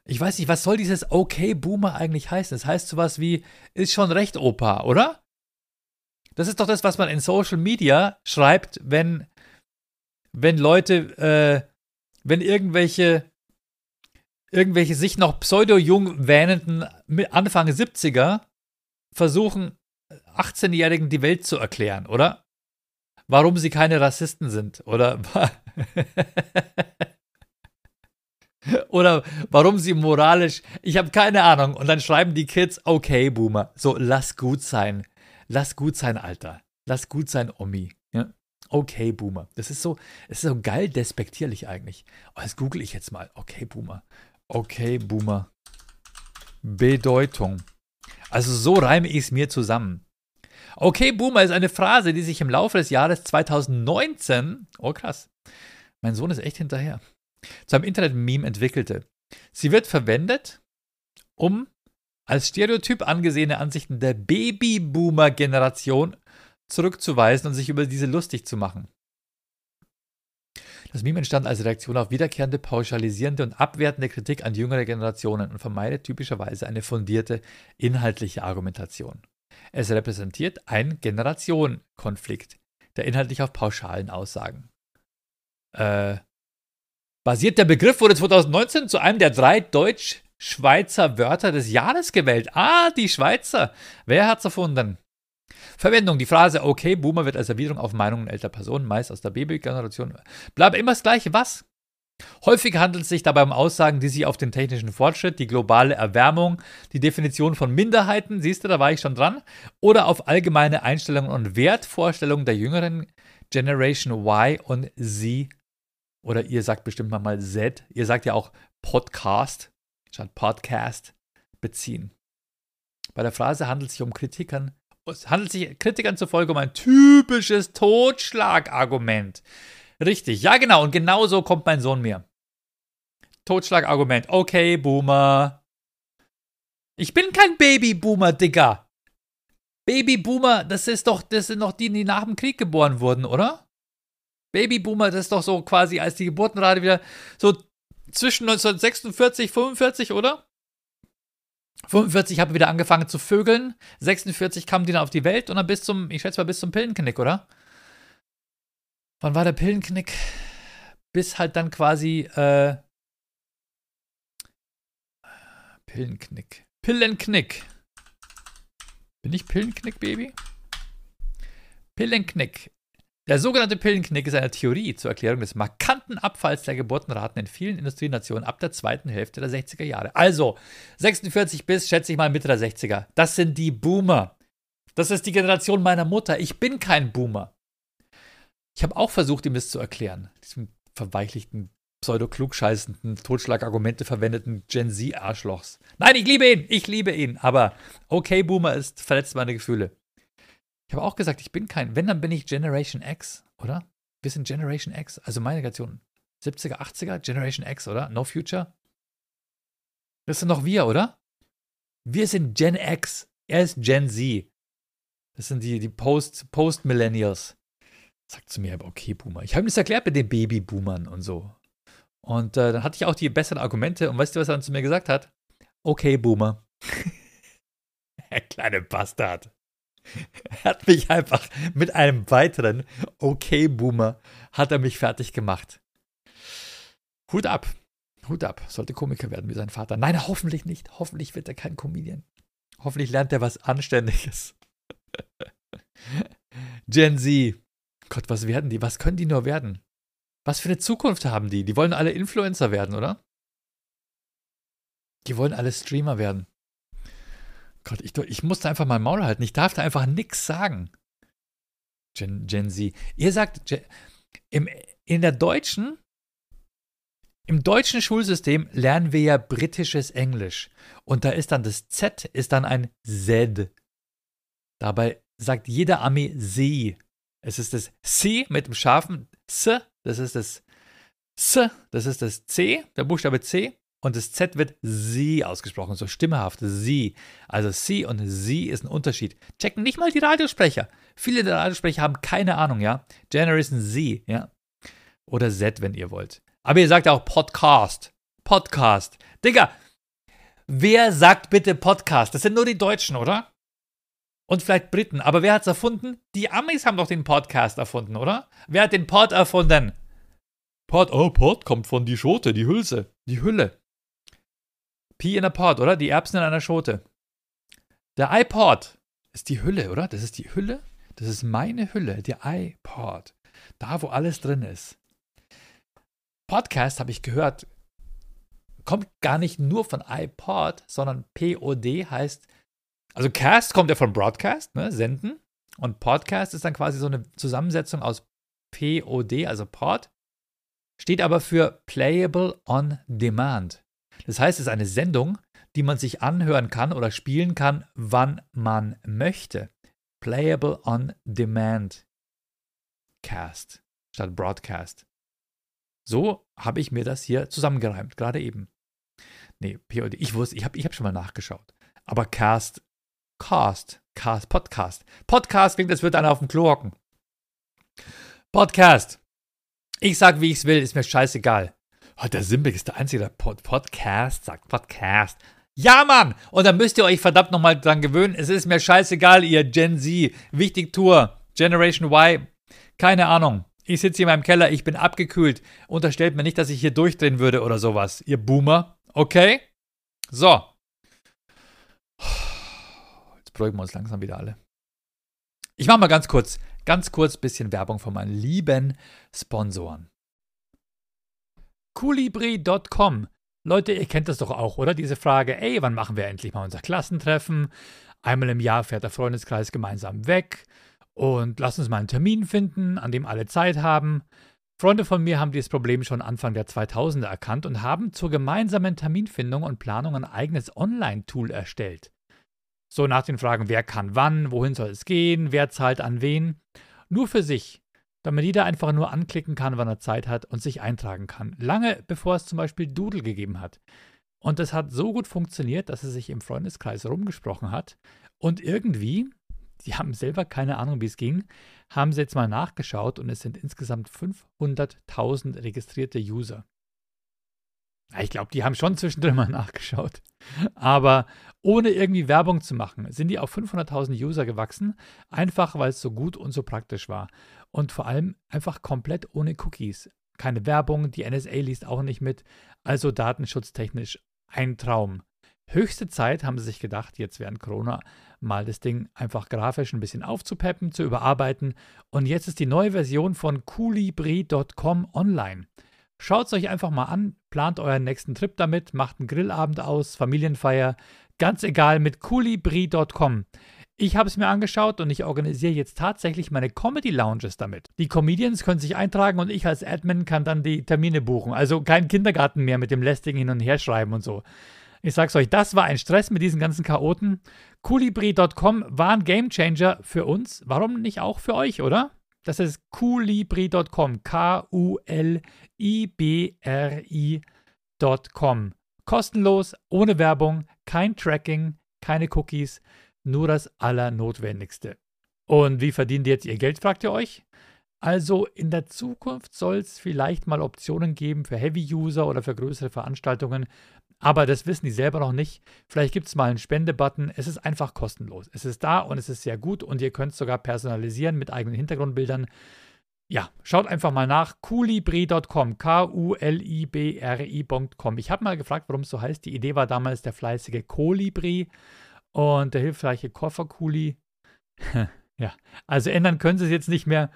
Ich weiß nicht, was soll dieses Okay Boomer eigentlich heißen? Das heißt sowas wie, ist schon recht, Opa, oder? Das ist doch das, was man in Social Media schreibt, wenn, wenn Leute, äh, wenn irgendwelche, irgendwelche sich noch pseudo-jung wähnenden Anfang 70er versuchen, 18-Jährigen die Welt zu erklären, oder? Warum sie keine Rassisten sind, oder? Oder warum sie moralisch, ich habe keine Ahnung. Und dann schreiben die Kids, okay, Boomer. So, lass gut sein. Lass gut sein, Alter. Lass gut sein, Omi. Okay, Boomer. Das ist so, es ist so geil despektierlich eigentlich. Oh, das google ich jetzt mal. Okay, Boomer. Okay, Boomer. Bedeutung. Also so reime ich es mir zusammen. Okay, Boomer ist eine Phrase, die sich im Laufe des Jahres 2019, oh krass, mein Sohn ist echt hinterher, zu einem Internet-Meme entwickelte. Sie wird verwendet, um als Stereotyp angesehene Ansichten der Babyboomer-Generation zurückzuweisen und sich über diese lustig zu machen. Das Meme entstand als Reaktion auf wiederkehrende, pauschalisierende und abwertende Kritik an jüngere Generationen und vermeidet typischerweise eine fundierte inhaltliche Argumentation. Es repräsentiert einen Generationenkonflikt, der inhaltlich auf pauschalen Aussagen äh, basiert. Der Begriff wurde 2019 zu einem der drei Deutsch-Schweizer Wörter des Jahres gewählt. Ah, die Schweizer. Wer hat's erfunden? Verwendung. Die Phrase okay, Boomer wird als Erwiderung auf Meinungen älterer Personen, meist aus der Babygeneration. Bleibt immer das Gleiche. Was? Häufig handelt es sich dabei um Aussagen, die sich auf den technischen Fortschritt, die globale Erwärmung, die Definition von Minderheiten, siehst du, da war ich schon dran, oder auf allgemeine Einstellungen und Wertvorstellungen der jüngeren Generation Y und Z, oder ihr sagt bestimmt mal Z, ihr sagt ja auch Podcast statt Podcast, beziehen. Bei der Phrase handelt es sich um Kritikern es handelt sich Kritikern zufolge um ein typisches Totschlagargument. Richtig, ja genau, und genau so kommt mein Sohn mir. Totschlagargument, okay, Boomer. Ich bin kein Babyboomer, Digga. Babyboomer, das ist doch, das sind doch die, die nach dem Krieg geboren wurden, oder? Babyboomer, das ist doch so quasi, als die Geburtenrate wieder so zwischen 1946, 45, oder? 45 habe ich wieder angefangen zu vögeln. 46 kamen die dann auf die Welt und dann bis zum, ich schätze mal, bis zum Pillenknick, oder? Wann war der Pillenknick? Bis halt dann quasi, äh, Pillenknick. Pillenknick. Bin ich Pillenknick, Baby? Pillenknick. Der sogenannte Pillenknick ist eine Theorie zur Erklärung des markanten Abfalls der Geburtenraten in vielen Industrienationen ab der zweiten Hälfte der 60er Jahre. Also 46 bis, schätze ich mal, Mitte der 60er. Das sind die Boomer. Das ist die Generation meiner Mutter. Ich bin kein Boomer. Ich habe auch versucht, ihm das zu erklären. Diesem verweichlichten, pseudo-klugscheißenden, Totschlagargumente verwendeten Gen Z-Arschlochs. Nein, ich liebe ihn. Ich liebe ihn. Aber okay, Boomer ist, verletzt meine Gefühle. Ich habe auch gesagt, ich bin kein, wenn, dann bin ich Generation X, oder? Wir sind Generation X, also meine Generation. 70er, 80er, Generation X, oder? No Future? Das sind doch wir, oder? Wir sind Gen X. Er ist Gen Z. Das sind die, die Post, Post-Millennials. Sagt zu mir, okay, Boomer. Ich habe das erklärt mit den Baby-Boomern und so. Und äh, dann hatte ich auch die besseren Argumente. Und weißt du, was er dann zu mir gesagt hat? Okay, Boomer. Kleine Bastard. Hat mich einfach mit einem weiteren Okay-Boomer hat er mich fertig gemacht. Hut ab. Hut ab. Sollte Komiker werden wie sein Vater. Nein, hoffentlich nicht. Hoffentlich wird er kein Comedian. Hoffentlich lernt er was Anständiges. Gen Z. Gott, was werden die? Was können die nur werden? Was für eine Zukunft haben die? Die wollen alle Influencer werden, oder? Die wollen alle Streamer werden. Gott, ich, ich musste einfach mal Maul halten. Ich darf da einfach nichts sagen. Gen, Gen Z. Ihr sagt, im, in der deutschen, im deutschen Schulsystem lernen wir ja britisches Englisch. Und da ist dann das Z, ist dann ein Z. Dabei sagt jeder Ami Sie. Es ist das C mit dem scharfen S, das ist das S, das ist das C, der Buchstabe C und das Z wird sie ausgesprochen, so stimmhaft, sie. Also sie und sie ist ein Unterschied. Checken nicht mal die Radiosprecher. Viele der Radiosprecher haben keine Ahnung, ja. Generation Z, ja. Oder Z, wenn ihr wollt. Aber ihr sagt auch Podcast. Podcast. Digga, wer sagt bitte Podcast? Das sind nur die Deutschen, oder? Und vielleicht Briten. Aber wer hat's erfunden? Die Amis haben doch den Podcast erfunden, oder? Wer hat den Pod erfunden? Pod, oh, Pod kommt von die Schote, die Hülse, die Hülle. Pea in a Pod, oder? Die Erbsen in einer Schote. Der iPod ist die Hülle, oder? Das ist die Hülle. Das ist meine Hülle, der iPod. Da, wo alles drin ist. Podcast, habe ich gehört, kommt gar nicht nur von iPod, sondern POD heißt, also Cast kommt ja von Broadcast, ne, senden. Und Podcast ist dann quasi so eine Zusammensetzung aus POD, also Pod, steht aber für Playable on Demand. Das heißt, es ist eine Sendung, die man sich anhören kann oder spielen kann, wann man möchte. Playable on Demand Cast statt Broadcast. So habe ich mir das hier zusammengereimt, gerade eben. Nee, POD, ich wusste, ich habe ich hab schon mal nachgeschaut. Aber Cast, Cast, Cast, Podcast. Podcast klingt, als würde einer auf dem Klo hocken. Podcast. Ich sag, wie ich's will, ist mir scheißegal. Oh, der Simbeck ist der Einzige, der Pod Podcast sagt. Podcast. Ja, Mann! Und dann müsst ihr euch verdammt nochmal dran gewöhnen. Es ist mir scheißegal, ihr Gen Z. Wichtig Tour. Generation Y. Keine Ahnung. Ich sitze hier in meinem Keller, ich bin abgekühlt. Unterstellt mir nicht, dass ich hier durchdrehen würde oder sowas. Ihr Boomer. Okay? So. Jetzt beruhigen wir uns langsam wieder alle. Ich mache mal ganz kurz, ganz kurz bisschen Werbung von meinen lieben Sponsoren. Colibri.com. Leute, ihr kennt das doch auch, oder? Diese Frage, ey, wann machen wir endlich mal unser Klassentreffen? Einmal im Jahr fährt der Freundeskreis gemeinsam weg und lasst uns mal einen Termin finden, an dem alle Zeit haben. Freunde von mir haben dieses Problem schon Anfang der 2000er erkannt und haben zur gemeinsamen Terminfindung und Planung ein eigenes Online-Tool erstellt. So nach den Fragen, wer kann wann, wohin soll es gehen, wer zahlt an wen. Nur für sich, damit jeder einfach nur anklicken kann, wann er Zeit hat und sich eintragen kann. Lange bevor es zum Beispiel Doodle gegeben hat. Und das hat so gut funktioniert, dass es sich im Freundeskreis rumgesprochen hat. Und irgendwie, die haben selber keine Ahnung, wie es ging, haben sie jetzt mal nachgeschaut und es sind insgesamt 500.000 registrierte User. Ich glaube, die haben schon zwischendrin mal nachgeschaut. Aber ohne irgendwie Werbung zu machen, sind die auf 500.000 User gewachsen, einfach weil es so gut und so praktisch war. Und vor allem einfach komplett ohne Cookies. Keine Werbung, die NSA liest auch nicht mit, also datenschutztechnisch ein Traum. Höchste Zeit haben sie sich gedacht, jetzt während Corona mal das Ding einfach grafisch ein bisschen aufzupeppen, zu überarbeiten. Und jetzt ist die neue Version von Coolibri.com online. Schaut es euch einfach mal an, plant euren nächsten Trip damit, macht einen Grillabend aus, Familienfeier, ganz egal mit coolibri.com. Ich habe es mir angeschaut und ich organisiere jetzt tatsächlich meine Comedy Lounges damit. Die Comedians können sich eintragen und ich als Admin kann dann die Termine buchen. Also kein Kindergarten mehr mit dem lästigen Hin- und Herschreiben und so. Ich sag's euch, das war ein Stress mit diesen ganzen Chaoten. Coolibri.com war ein Gamechanger für uns. Warum nicht auch für euch, oder? Das ist coolibri.com. K-U-L-I-B-R-I.com. Kostenlos, ohne Werbung, kein Tracking, keine Cookies, nur das Allernotwendigste. Und wie verdient ihr jetzt ihr Geld, fragt ihr euch? Also in der Zukunft soll es vielleicht mal Optionen geben für Heavy-User oder für größere Veranstaltungen, aber das wissen die selber noch nicht. Vielleicht gibt es mal einen Spendebutton. Es ist einfach kostenlos. Es ist da und es ist sehr gut und ihr könnt es sogar personalisieren mit eigenen Hintergrundbildern. Ja, schaut einfach mal nach. Kulibri.com. K-U-L-I-B-R-I.com. Ich habe mal gefragt, warum es so heißt. Die Idee war damals der fleißige Kolibri und der hilfreiche Kofferkuli. ja, also ändern können sie es jetzt nicht mehr.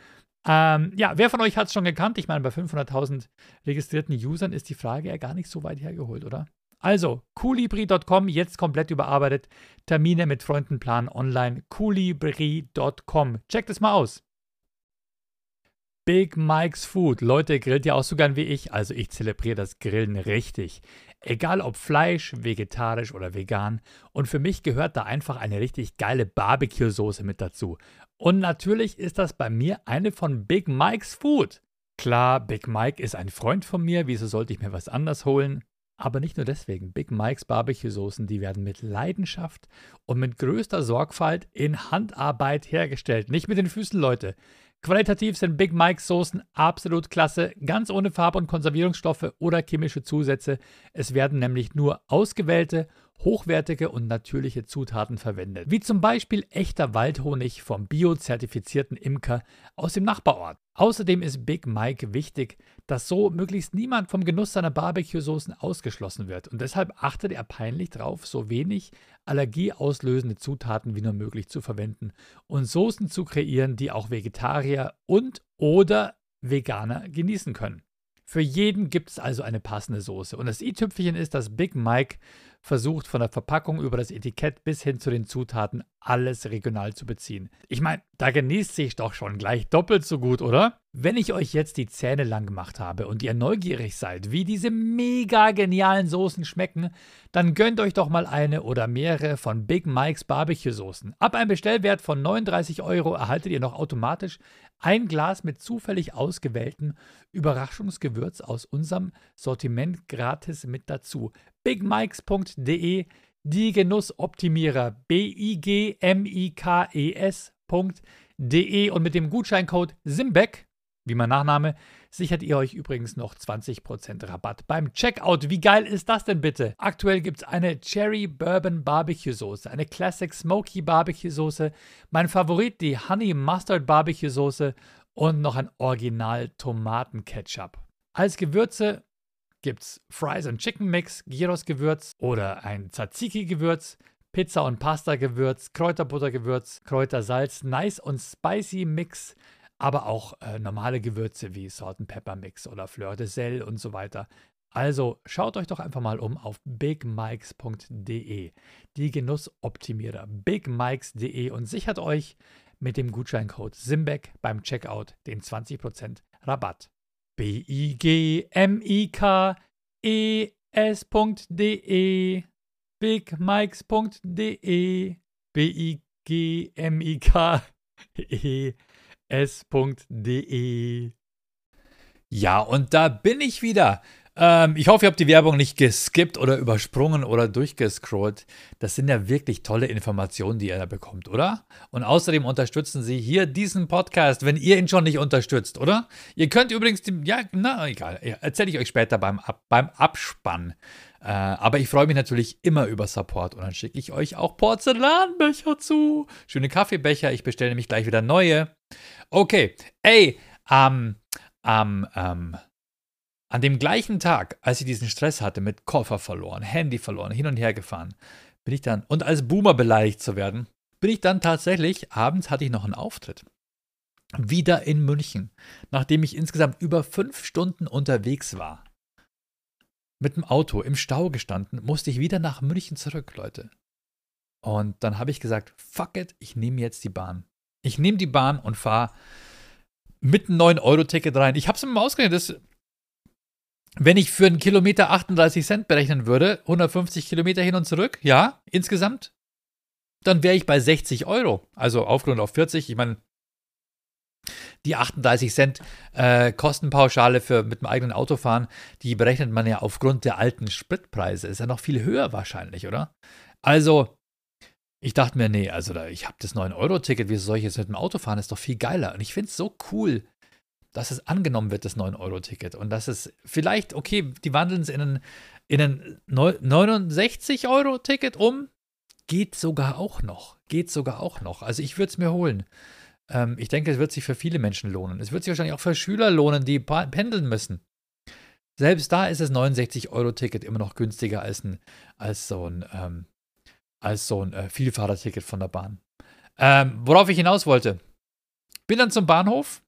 Ähm, ja, wer von euch hat es schon gekannt? Ich meine, bei 500.000 registrierten Usern ist die Frage ja gar nicht so weit hergeholt, oder? Also, coolibri.com, jetzt komplett überarbeitet. Termine mit Freunden planen online. coolibri.com. Checkt es mal aus. Big Mike's Food. Leute, grillt ihr auch so gern wie ich? Also, ich zelebriere das Grillen richtig. Egal ob Fleisch, vegetarisch oder vegan. Und für mich gehört da einfach eine richtig geile Barbecue-Soße mit dazu. Und natürlich ist das bei mir eine von Big Mike's Food. Klar, Big Mike ist ein Freund von mir, wieso sollte ich mir was anders holen? Aber nicht nur deswegen. Big Mikes Barbecue-Soßen, die werden mit Leidenschaft und mit größter Sorgfalt in Handarbeit hergestellt. Nicht mit den Füßen, Leute. Qualitativ sind Big Mike's Soßen absolut klasse, ganz ohne Farb- und Konservierungsstoffe oder chemische Zusätze. Es werden nämlich nur ausgewählte hochwertige und natürliche Zutaten verwendet, wie zum Beispiel echter Waldhonig vom biozertifizierten Imker aus dem Nachbarort. Außerdem ist Big Mike wichtig, dass so möglichst niemand vom Genuss seiner Barbecue-Soßen ausgeschlossen wird und deshalb achtet er peinlich darauf, so wenig allergieauslösende Zutaten wie nur möglich zu verwenden und Soßen zu kreieren, die auch Vegetarier und oder Veganer genießen können. Für jeden gibt es also eine passende Soße. Und das i-Tüpfelchen ist, dass Big Mike versucht, von der Verpackung über das Etikett bis hin zu den Zutaten alles regional zu beziehen. Ich meine, da genießt sich doch schon gleich doppelt so gut, oder? Wenn ich euch jetzt die Zähne lang gemacht habe und ihr neugierig seid, wie diese mega genialen Soßen schmecken, dann gönnt euch doch mal eine oder mehrere von Big Mike's Barbecue Soßen. Ab einem Bestellwert von 39 Euro erhaltet ihr noch automatisch ein Glas mit zufällig ausgewähltem Überraschungsgewürz aus unserem Sortiment gratis mit dazu. bigmikes.de Die Genussoptimierer B-I-G-M-I-K-E-S.de und mit dem Gutscheincode SIMBEck, wie mein Nachname, sichert ihr euch übrigens noch 20% Rabatt beim Checkout. Wie geil ist das denn bitte? Aktuell gibt es eine Cherry Bourbon Barbecue Soße, eine Classic Smoky Barbecue Soße, mein Favorit die Honey Mustard Barbecue Soße und noch ein Original Tomaten Ketchup. Als Gewürze gibt es Fries and Chicken Mix, Gyros Gewürz oder ein Tzatziki Gewürz, Pizza und Pasta Gewürz, Kräuterbutter Gewürz, Kräutersalz, Nice und Spicy Mix, aber auch äh, normale Gewürze wie Salt and Pepper Mix oder Fleur de Sel und so weiter. Also schaut euch doch einfach mal um auf bigmikes.de. Die Genussoptimierer bigmikes.de und sichert euch mit dem Gutscheincode SIMBEck beim Checkout den 20% Rabatt. B-I-G-M-I-K-E-S.de bigmikes.de B-I-G-M-I-K-E s.de. Ja, und da bin ich wieder. Ähm, ich hoffe, ihr habt die Werbung nicht geskippt oder übersprungen oder durchgescrollt. Das sind ja wirklich tolle Informationen, die ihr da bekommt, oder? Und außerdem unterstützen Sie hier diesen Podcast, wenn ihr ihn schon nicht unterstützt, oder? Ihr könnt übrigens, die, ja, na, egal, erzähle ich euch später beim, beim Abspann. Äh, aber ich freue mich natürlich immer über Support und dann schicke ich euch auch Porzellanbecher zu. Schöne Kaffeebecher, ich bestelle nämlich gleich wieder neue. Okay, ey, ähm, ähm, ähm, an dem gleichen Tag, als ich diesen Stress hatte mit Koffer verloren, Handy verloren, hin und her gefahren, bin ich dann, und als Boomer beleidigt zu werden, bin ich dann tatsächlich, abends hatte ich noch einen Auftritt. Wieder in München, nachdem ich insgesamt über fünf Stunden unterwegs war. Mit dem Auto im Stau gestanden, musste ich wieder nach München zurück, Leute. Und dann habe ich gesagt, fuck it, ich nehme jetzt die Bahn. Ich nehme die Bahn und fahre mit einem 9-Euro-Ticket rein. Ich habe es mir mal ausgerechnet, dass, wenn ich für einen Kilometer 38 Cent berechnen würde, 150 Kilometer hin und zurück, ja, insgesamt, dann wäre ich bei 60 Euro. Also aufgerundet auf 40. Ich meine, die 38 Cent äh, Kostenpauschale für mit dem eigenen Auto fahren, die berechnet man ja aufgrund der alten Spritpreise. Ist ja noch viel höher wahrscheinlich, oder? Also, ich dachte mir, nee, also da, ich habe das 9-Euro-Ticket, wie soll ich jetzt mit dem Auto fahren? Ist doch viel geiler. Und ich finde es so cool, dass es angenommen wird, das 9-Euro-Ticket. Und dass es vielleicht, okay, die wandeln es in ein, in ein 69-Euro-Ticket um. Geht sogar auch noch. Geht sogar auch noch. Also ich würde es mir holen. Ähm, ich denke, es wird sich für viele Menschen lohnen. Es wird sich wahrscheinlich auch für Schüler lohnen, die pendeln müssen. Selbst da ist das 69-Euro-Ticket immer noch günstiger als, ein, als so ein ähm, so ein äh, Vielfahrerticket von der Bahn. Ähm, worauf ich hinaus wollte. Bin dann zum Bahnhof,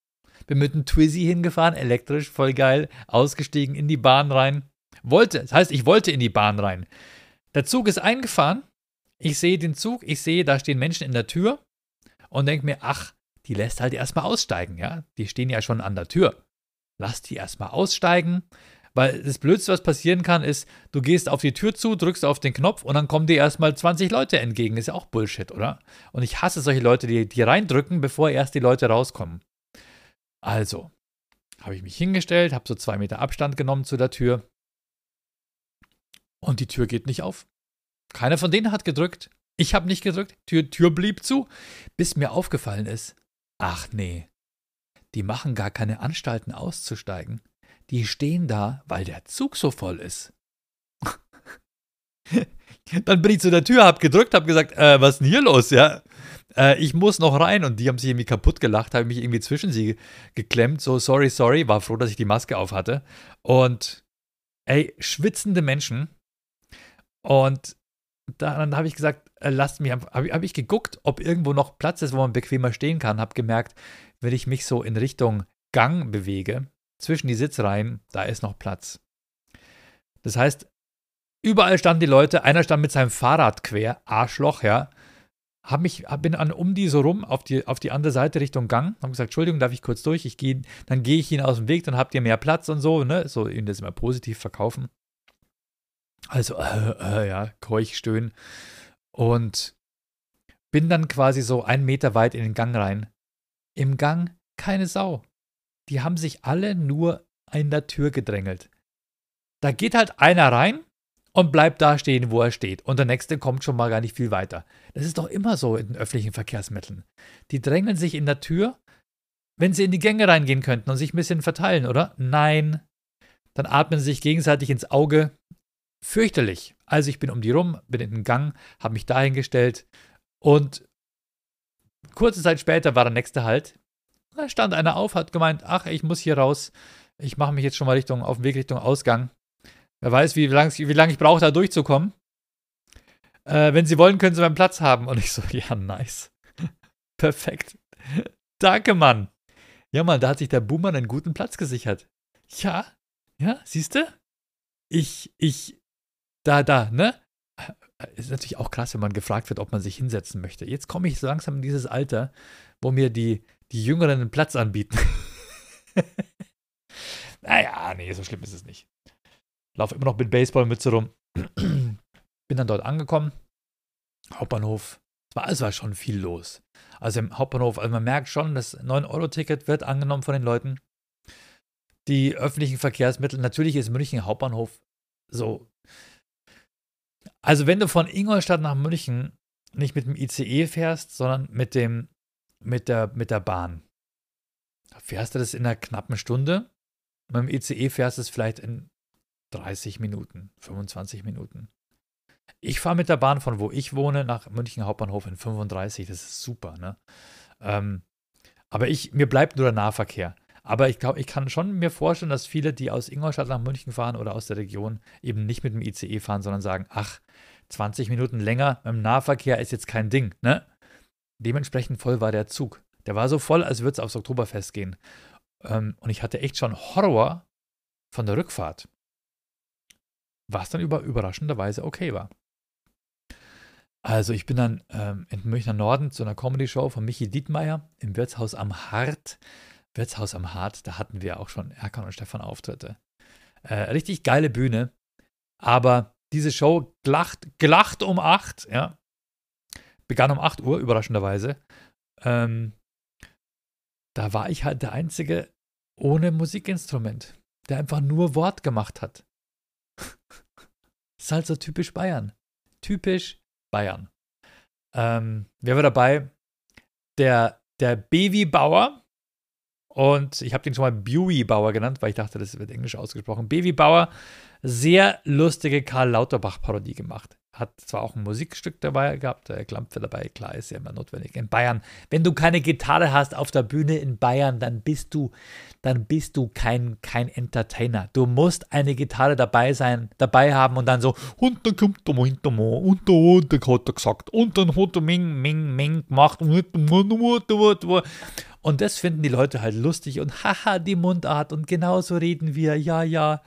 bin mit einem Twizy hingefahren, elektrisch, voll geil, ausgestiegen in die Bahn rein. Wollte, das heißt, ich wollte in die Bahn rein. Der Zug ist eingefahren. Ich sehe den Zug, ich sehe, da stehen Menschen in der Tür und denke mir, ach, die lässt halt erstmal aussteigen, ja? Die stehen ja schon an der Tür. Lass die erstmal aussteigen, weil das Blödste, was passieren kann, ist, du gehst auf die Tür zu, drückst auf den Knopf und dann kommen dir erstmal 20 Leute entgegen. Ist ja auch Bullshit, oder? Und ich hasse solche Leute, die, die reindrücken, bevor erst die Leute rauskommen. Also, habe ich mich hingestellt, habe so zwei Meter Abstand genommen zu der Tür und die Tür geht nicht auf. Keiner von denen hat gedrückt. Ich habe nicht gedrückt. Tür, Tür blieb zu, bis mir aufgefallen ist, ach nee, die machen gar keine Anstalten auszusteigen die stehen da, weil der Zug so voll ist. Dann bin ich zu der Tür, hab gedrückt, hab gesagt, äh, was ist denn hier los, ja? Äh, ich muss noch rein und die haben sich irgendwie kaputt gelacht, habe mich irgendwie zwischen sie geklemmt, so sorry, sorry, war froh, dass ich die Maske auf hatte. Und ey, schwitzende Menschen. Und dann habe ich gesagt, äh, lasst mich, habe hab ich geguckt, ob irgendwo noch Platz ist, wo man bequemer stehen kann, habe gemerkt, wenn ich mich so in Richtung Gang bewege, zwischen die Sitzreihen, da ist noch Platz. Das heißt, überall standen die Leute, einer stand mit seinem Fahrrad quer, Arschloch, ja. Hab mich, bin an, um die so rum auf die, auf die andere Seite Richtung Gang, habe gesagt, Entschuldigung, darf ich kurz durch? Ich gehe, dann gehe ich ihnen aus dem Weg, dann habt ihr mehr Platz und so, ne? So ihnen das immer positiv verkaufen. Also, äh, äh, ja, keuch, stöhnen. Und bin dann quasi so einen Meter weit in den Gang rein. Im Gang keine Sau die haben sich alle nur in der Tür gedrängelt. Da geht halt einer rein und bleibt da stehen, wo er steht. Und der nächste kommt schon mal gar nicht viel weiter. Das ist doch immer so in den öffentlichen Verkehrsmitteln. Die drängeln sich in der Tür, wenn sie in die Gänge reingehen könnten und sich ein bisschen verteilen, oder? Nein. Dann atmen sie sich gegenseitig ins Auge. Fürchterlich. Also ich bin um die rum, bin in den Gang, habe mich dahingestellt und kurze Zeit später war der nächste Halt. Da stand einer auf, hat gemeint, ach, ich muss hier raus. Ich mache mich jetzt schon mal Richtung, auf dem Weg Richtung Ausgang. Wer weiß, wie lange wie lang ich brauche, da durchzukommen. Äh, wenn Sie wollen, können Sie meinen Platz haben. Und ich so, ja, nice. Perfekt. Danke, Mann. Ja, Mann, da hat sich der Boomer einen guten Platz gesichert. Ja, ja, siehst du? Ich, ich, da, da, ne? Ist natürlich auch krass, wenn man gefragt wird, ob man sich hinsetzen möchte. Jetzt komme ich so langsam in dieses Alter, wo mir die, die Jüngeren einen Platz anbieten. naja, nee, so schlimm ist es nicht. Laufe immer noch mit Baseballmütze rum. Bin dann dort angekommen. Hauptbahnhof. Es war, es war schon viel los. Also im Hauptbahnhof, also man merkt schon, das 9-Euro-Ticket wird angenommen von den Leuten. Die öffentlichen Verkehrsmittel, natürlich ist München Hauptbahnhof so. Also wenn du von Ingolstadt nach München nicht mit dem ICE fährst, sondern mit dem, mit der, mit der Bahn, fährst du das in einer knappen Stunde. Mit dem ICE fährst du es vielleicht in 30 Minuten, 25 Minuten. Ich fahre mit der Bahn von wo ich wohne nach München Hauptbahnhof in 35. Das ist super, ne? Ähm, aber ich, mir bleibt nur der Nahverkehr. Aber ich glaube, ich kann schon mir vorstellen, dass viele, die aus Ingolstadt nach München fahren oder aus der Region, eben nicht mit dem ICE fahren, sondern sagen, ach, 20 Minuten länger im Nahverkehr ist jetzt kein Ding, ne? Dementsprechend voll war der Zug. Der war so voll, als würde es aufs Oktoberfest gehen. Ähm, und ich hatte echt schon Horror von der Rückfahrt was dann über, überraschenderweise okay war. Also ich bin dann ähm, in Münchner Norden zu einer Comedy-Show von Michi Dietmeier im Wirtshaus am Hart. Wirtshaus am Hart, da hatten wir auch schon Erkan und Stefan Auftritte. Äh, richtig geile Bühne, aber diese Show gelacht, gelacht um 8, ja. Begann um 8 Uhr, überraschenderweise. Ähm, da war ich halt der Einzige ohne Musikinstrument, der einfach nur Wort gemacht hat. Ist halt so typisch Bayern. Typisch Bayern. Ähm, wer war dabei? Der, der Baby Bauer. Und ich habe den schon mal Buey Bauer genannt, weil ich dachte, das wird englisch ausgesprochen. Baby Bauer, sehr lustige Karl Lauterbach-Parodie gemacht. Hat zwar auch ein Musikstück dabei gehabt, der Klampfe dabei, klar, ist ja immer notwendig. In Bayern, wenn du keine Gitarre hast auf der Bühne in Bayern, dann bist du, dann bist du kein, kein Entertainer. Du musst eine Gitarre dabei sein, dabei haben und dann so, und dann kommt der hinter mir, und der und der hat er gesagt, und dann hat er Ming, Ming, Ming gemacht, und das finden die Leute halt lustig und haha, die Mundart und genauso reden wir, ja, ja.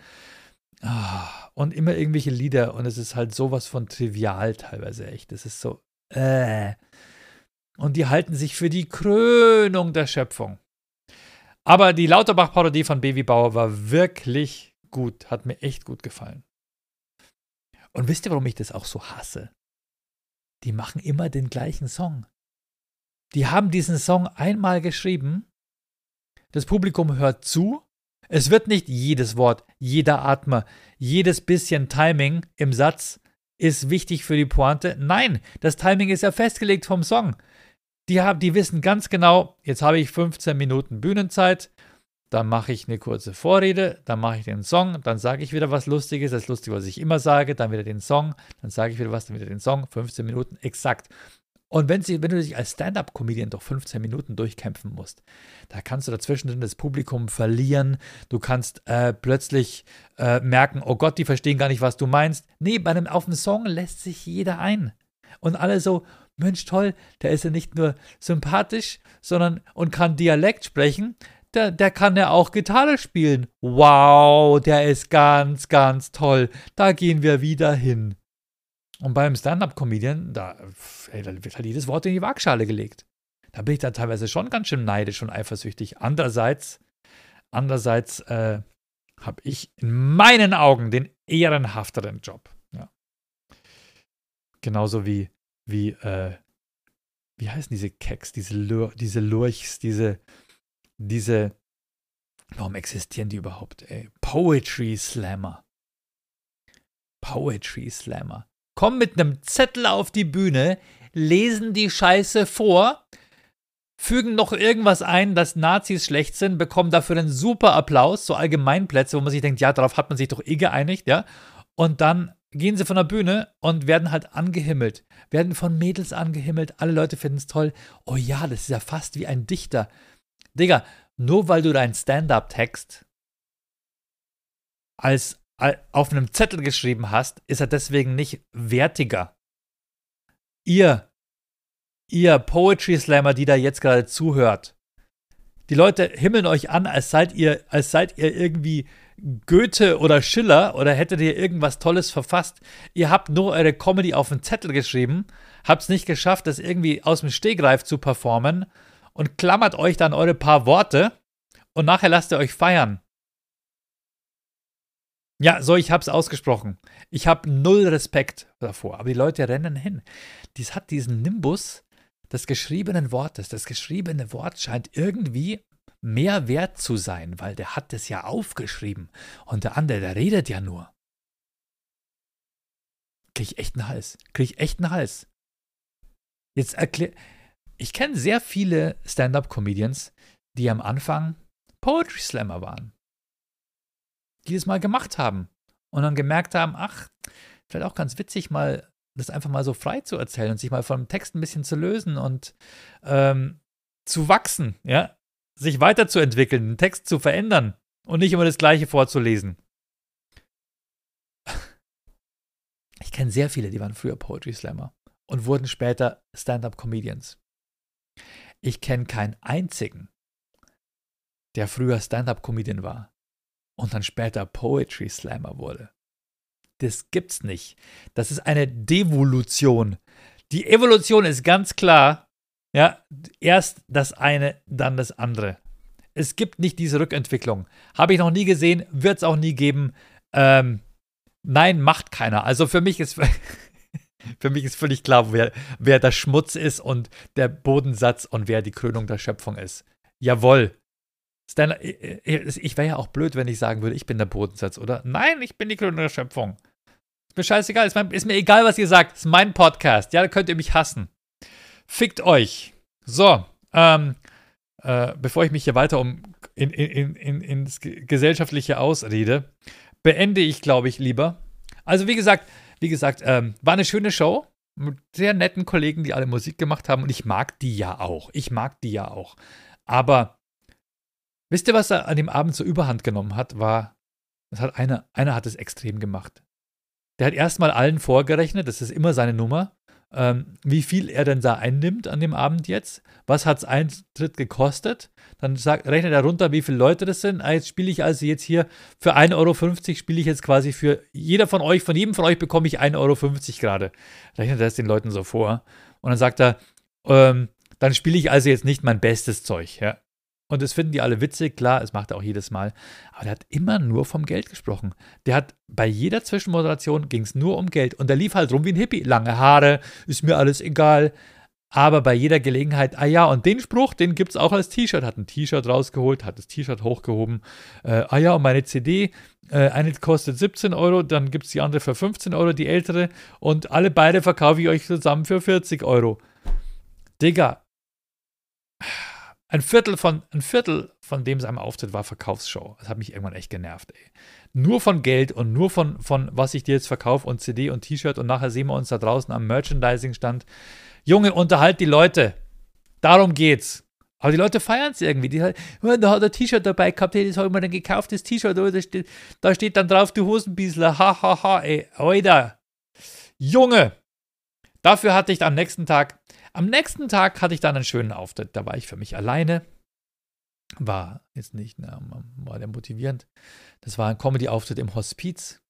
Und immer irgendwelche Lieder und es ist halt sowas von trivial teilweise echt. Es ist so, äh. Und die halten sich für die Krönung der Schöpfung. Aber die Lauterbach-Parodie von Baby Bauer war wirklich gut, hat mir echt gut gefallen. Und wisst ihr, warum ich das auch so hasse? Die machen immer den gleichen Song. Die haben diesen Song einmal geschrieben, das Publikum hört zu es wird nicht jedes Wort, jeder Atmer, jedes bisschen Timing im Satz ist wichtig für die Pointe. Nein, das Timing ist ja festgelegt vom Song. Die, haben, die wissen ganz genau, jetzt habe ich 15 Minuten Bühnenzeit, dann mache ich eine kurze Vorrede, dann mache ich den Song, dann sage ich wieder was Lustiges, das Lustige, was ich immer sage, dann wieder den Song, dann sage ich wieder was, dann wieder den Song, 15 Minuten, exakt. Und wenn, sie, wenn du dich als Stand-up-Comedian doch 15 Minuten durchkämpfen musst, da kannst du dazwischen das Publikum verlieren. Du kannst äh, plötzlich äh, merken, oh Gott, die verstehen gar nicht, was du meinst. Nee, bei einem auf dem Song lässt sich jeder ein. Und alle so, Mensch, toll, der ist ja nicht nur sympathisch, sondern und kann Dialekt sprechen, der, der kann ja auch Gitarre spielen. Wow, der ist ganz, ganz toll. Da gehen wir wieder hin. Und beim Stand-Up-Comedian, da, da wird halt jedes Wort in die Waagschale gelegt. Da bin ich da teilweise schon ganz schön neidisch und eifersüchtig. Andererseits, andererseits äh, habe ich in meinen Augen den ehrenhafteren Job. Ja. Genauso wie, wie, äh, wie heißen diese Keks, diese, Lur diese Lurchs, diese, diese, warum existieren die überhaupt, ey? Poetry Slammer. Poetry Slammer. Kommen mit einem Zettel auf die Bühne, lesen die Scheiße vor, fügen noch irgendwas ein, dass Nazis schlecht sind, bekommen dafür einen super Applaus, so Allgemeinplätze, wo man sich denkt, ja, darauf hat man sich doch eh geeinigt, ja. Und dann gehen sie von der Bühne und werden halt angehimmelt, werden von Mädels angehimmelt, alle Leute finden es toll. Oh ja, das ist ja fast wie ein Dichter. Digga, nur weil du deinen Stand-up-Text als auf einem Zettel geschrieben hast, ist er deswegen nicht wertiger. Ihr, ihr Poetry Slammer, die da jetzt gerade zuhört, die Leute himmeln euch an, als seid ihr, als seid ihr irgendwie Goethe oder Schiller oder hättet ihr irgendwas Tolles verfasst. Ihr habt nur eure Comedy auf einen Zettel geschrieben, habt es nicht geschafft, das irgendwie aus dem Stegreif zu performen und klammert euch dann eure paar Worte und nachher lasst ihr euch feiern. Ja, so, ich hab's ausgesprochen. Ich habe null Respekt davor, aber die Leute rennen hin. Dies hat diesen Nimbus des geschriebenen Wortes. Das geschriebene Wort scheint irgendwie mehr wert zu sein, weil der hat es ja aufgeschrieben und der andere, der redet ja nur. Krieg ich echt einen Hals. Krieg ich echt einen Hals. Jetzt erklär. Ich kenne sehr viele Stand-up-Comedians, die am Anfang Poetry Slammer waren. Die es mal gemacht haben und dann gemerkt haben, ach, vielleicht auch ganz witzig, mal das einfach mal so frei zu erzählen und sich mal vom Text ein bisschen zu lösen und ähm, zu wachsen, ja, sich weiterzuentwickeln, den Text zu verändern und nicht immer das Gleiche vorzulesen. Ich kenne sehr viele, die waren früher Poetry Slammer und wurden später Stand-up-Comedians. Ich kenne keinen einzigen, der früher Stand-up-Comedian war und dann später Poetry Slammer wurde. Das gibt's nicht. Das ist eine Devolution. Die Evolution ist ganz klar, ja, erst das eine, dann das andere. Es gibt nicht diese Rückentwicklung. Habe ich noch nie gesehen, wird es auch nie geben. Ähm, nein, macht keiner. Also für mich ist für mich ist völlig klar, wer, wer der Schmutz ist und der Bodensatz und wer die Krönung der Schöpfung ist. Jawohl. Stan ich wäre ja auch blöd, wenn ich sagen würde, ich bin der Bodensatz, oder? Nein, ich bin die der Schöpfung. Ist mir scheißegal. Ist, mein, ist mir egal, was ihr sagt. Ist mein Podcast. Ja, da könnt ihr mich hassen. Fickt euch. So, ähm, äh, bevor ich mich hier weiter um in, in, in, ins gesellschaftliche ausrede, beende ich, glaube ich, lieber. Also, wie gesagt, wie gesagt, ähm, war eine schöne Show mit sehr netten Kollegen, die alle Musik gemacht haben und ich mag die ja auch. Ich mag die ja auch. Aber wisst ihr, was er an dem Abend so überhand genommen hat? War, das hat einer, einer hat es extrem gemacht. Der hat erstmal allen vorgerechnet, das ist immer seine Nummer, ähm, wie viel er denn da einnimmt an dem Abend jetzt. Was hat es Eintritt gekostet? Dann sagt, rechnet er runter, wie viele Leute das sind. Ah, jetzt spiele ich also jetzt hier für 1,50 Euro spiele ich jetzt quasi für jeder von euch, von jedem von euch bekomme ich 1,50 Euro gerade. Rechnet er es den Leuten so vor. Und dann sagt er, ähm, dann spiele ich also jetzt nicht mein bestes Zeug. Ja? Und das finden die alle witzig, klar, das macht er auch jedes Mal. Aber der hat immer nur vom Geld gesprochen. Der hat bei jeder Zwischenmoderation ging es nur um Geld. Und der lief halt rum wie ein Hippie. Lange Haare, ist mir alles egal. Aber bei jeder Gelegenheit, ah ja, und den Spruch, den gibt es auch als T-Shirt. Hat ein T-Shirt rausgeholt, hat das T-Shirt hochgehoben. Äh, ah ja, und meine CD, äh, eine kostet 17 Euro, dann gibt es die andere für 15 Euro, die ältere. Und alle beide verkaufe ich euch zusammen für 40 Euro. Digga ein Viertel von, ein Viertel von dem seinem Auftritt war Verkaufsshow. Das hat mich irgendwann echt genervt, ey. Nur von Geld und nur von, von was ich dir jetzt verkaufe und CD und T-Shirt und nachher sehen wir uns da draußen am Merchandising-Stand. Junge, unterhalt die Leute. Darum geht's. Aber die Leute feiern es irgendwie. Die, oh, da hat er T-Shirt dabei gehabt, hey, das habe ich mir dann gekauft, das T-Shirt, oh, da, steht, da steht dann drauf, die Hosenbiesler, ha, ha, ha, ey, Alter. Junge, dafür hatte ich am nächsten Tag am nächsten Tag hatte ich dann einen schönen Auftritt. Da war ich für mich alleine. War jetzt nicht, na, war der motivierend. Das war ein Comedy-Auftritt im Hospiz.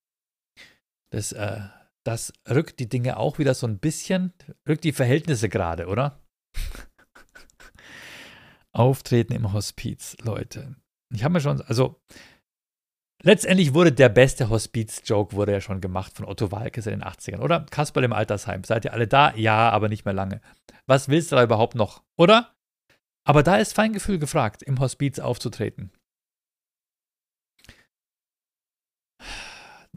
Das, äh, das rückt die Dinge auch wieder so ein bisschen, rückt die Verhältnisse gerade, oder? Auftreten im Hospiz, Leute. Ich habe mir schon, also Letztendlich wurde der beste Hospiz-Joke wurde ja schon gemacht von Otto Walkes in den 80ern, oder? Kasperl im Altersheim. Seid ihr alle da? Ja, aber nicht mehr lange. Was willst du da überhaupt noch? Oder? Aber da ist Feingefühl gefragt, im Hospiz aufzutreten.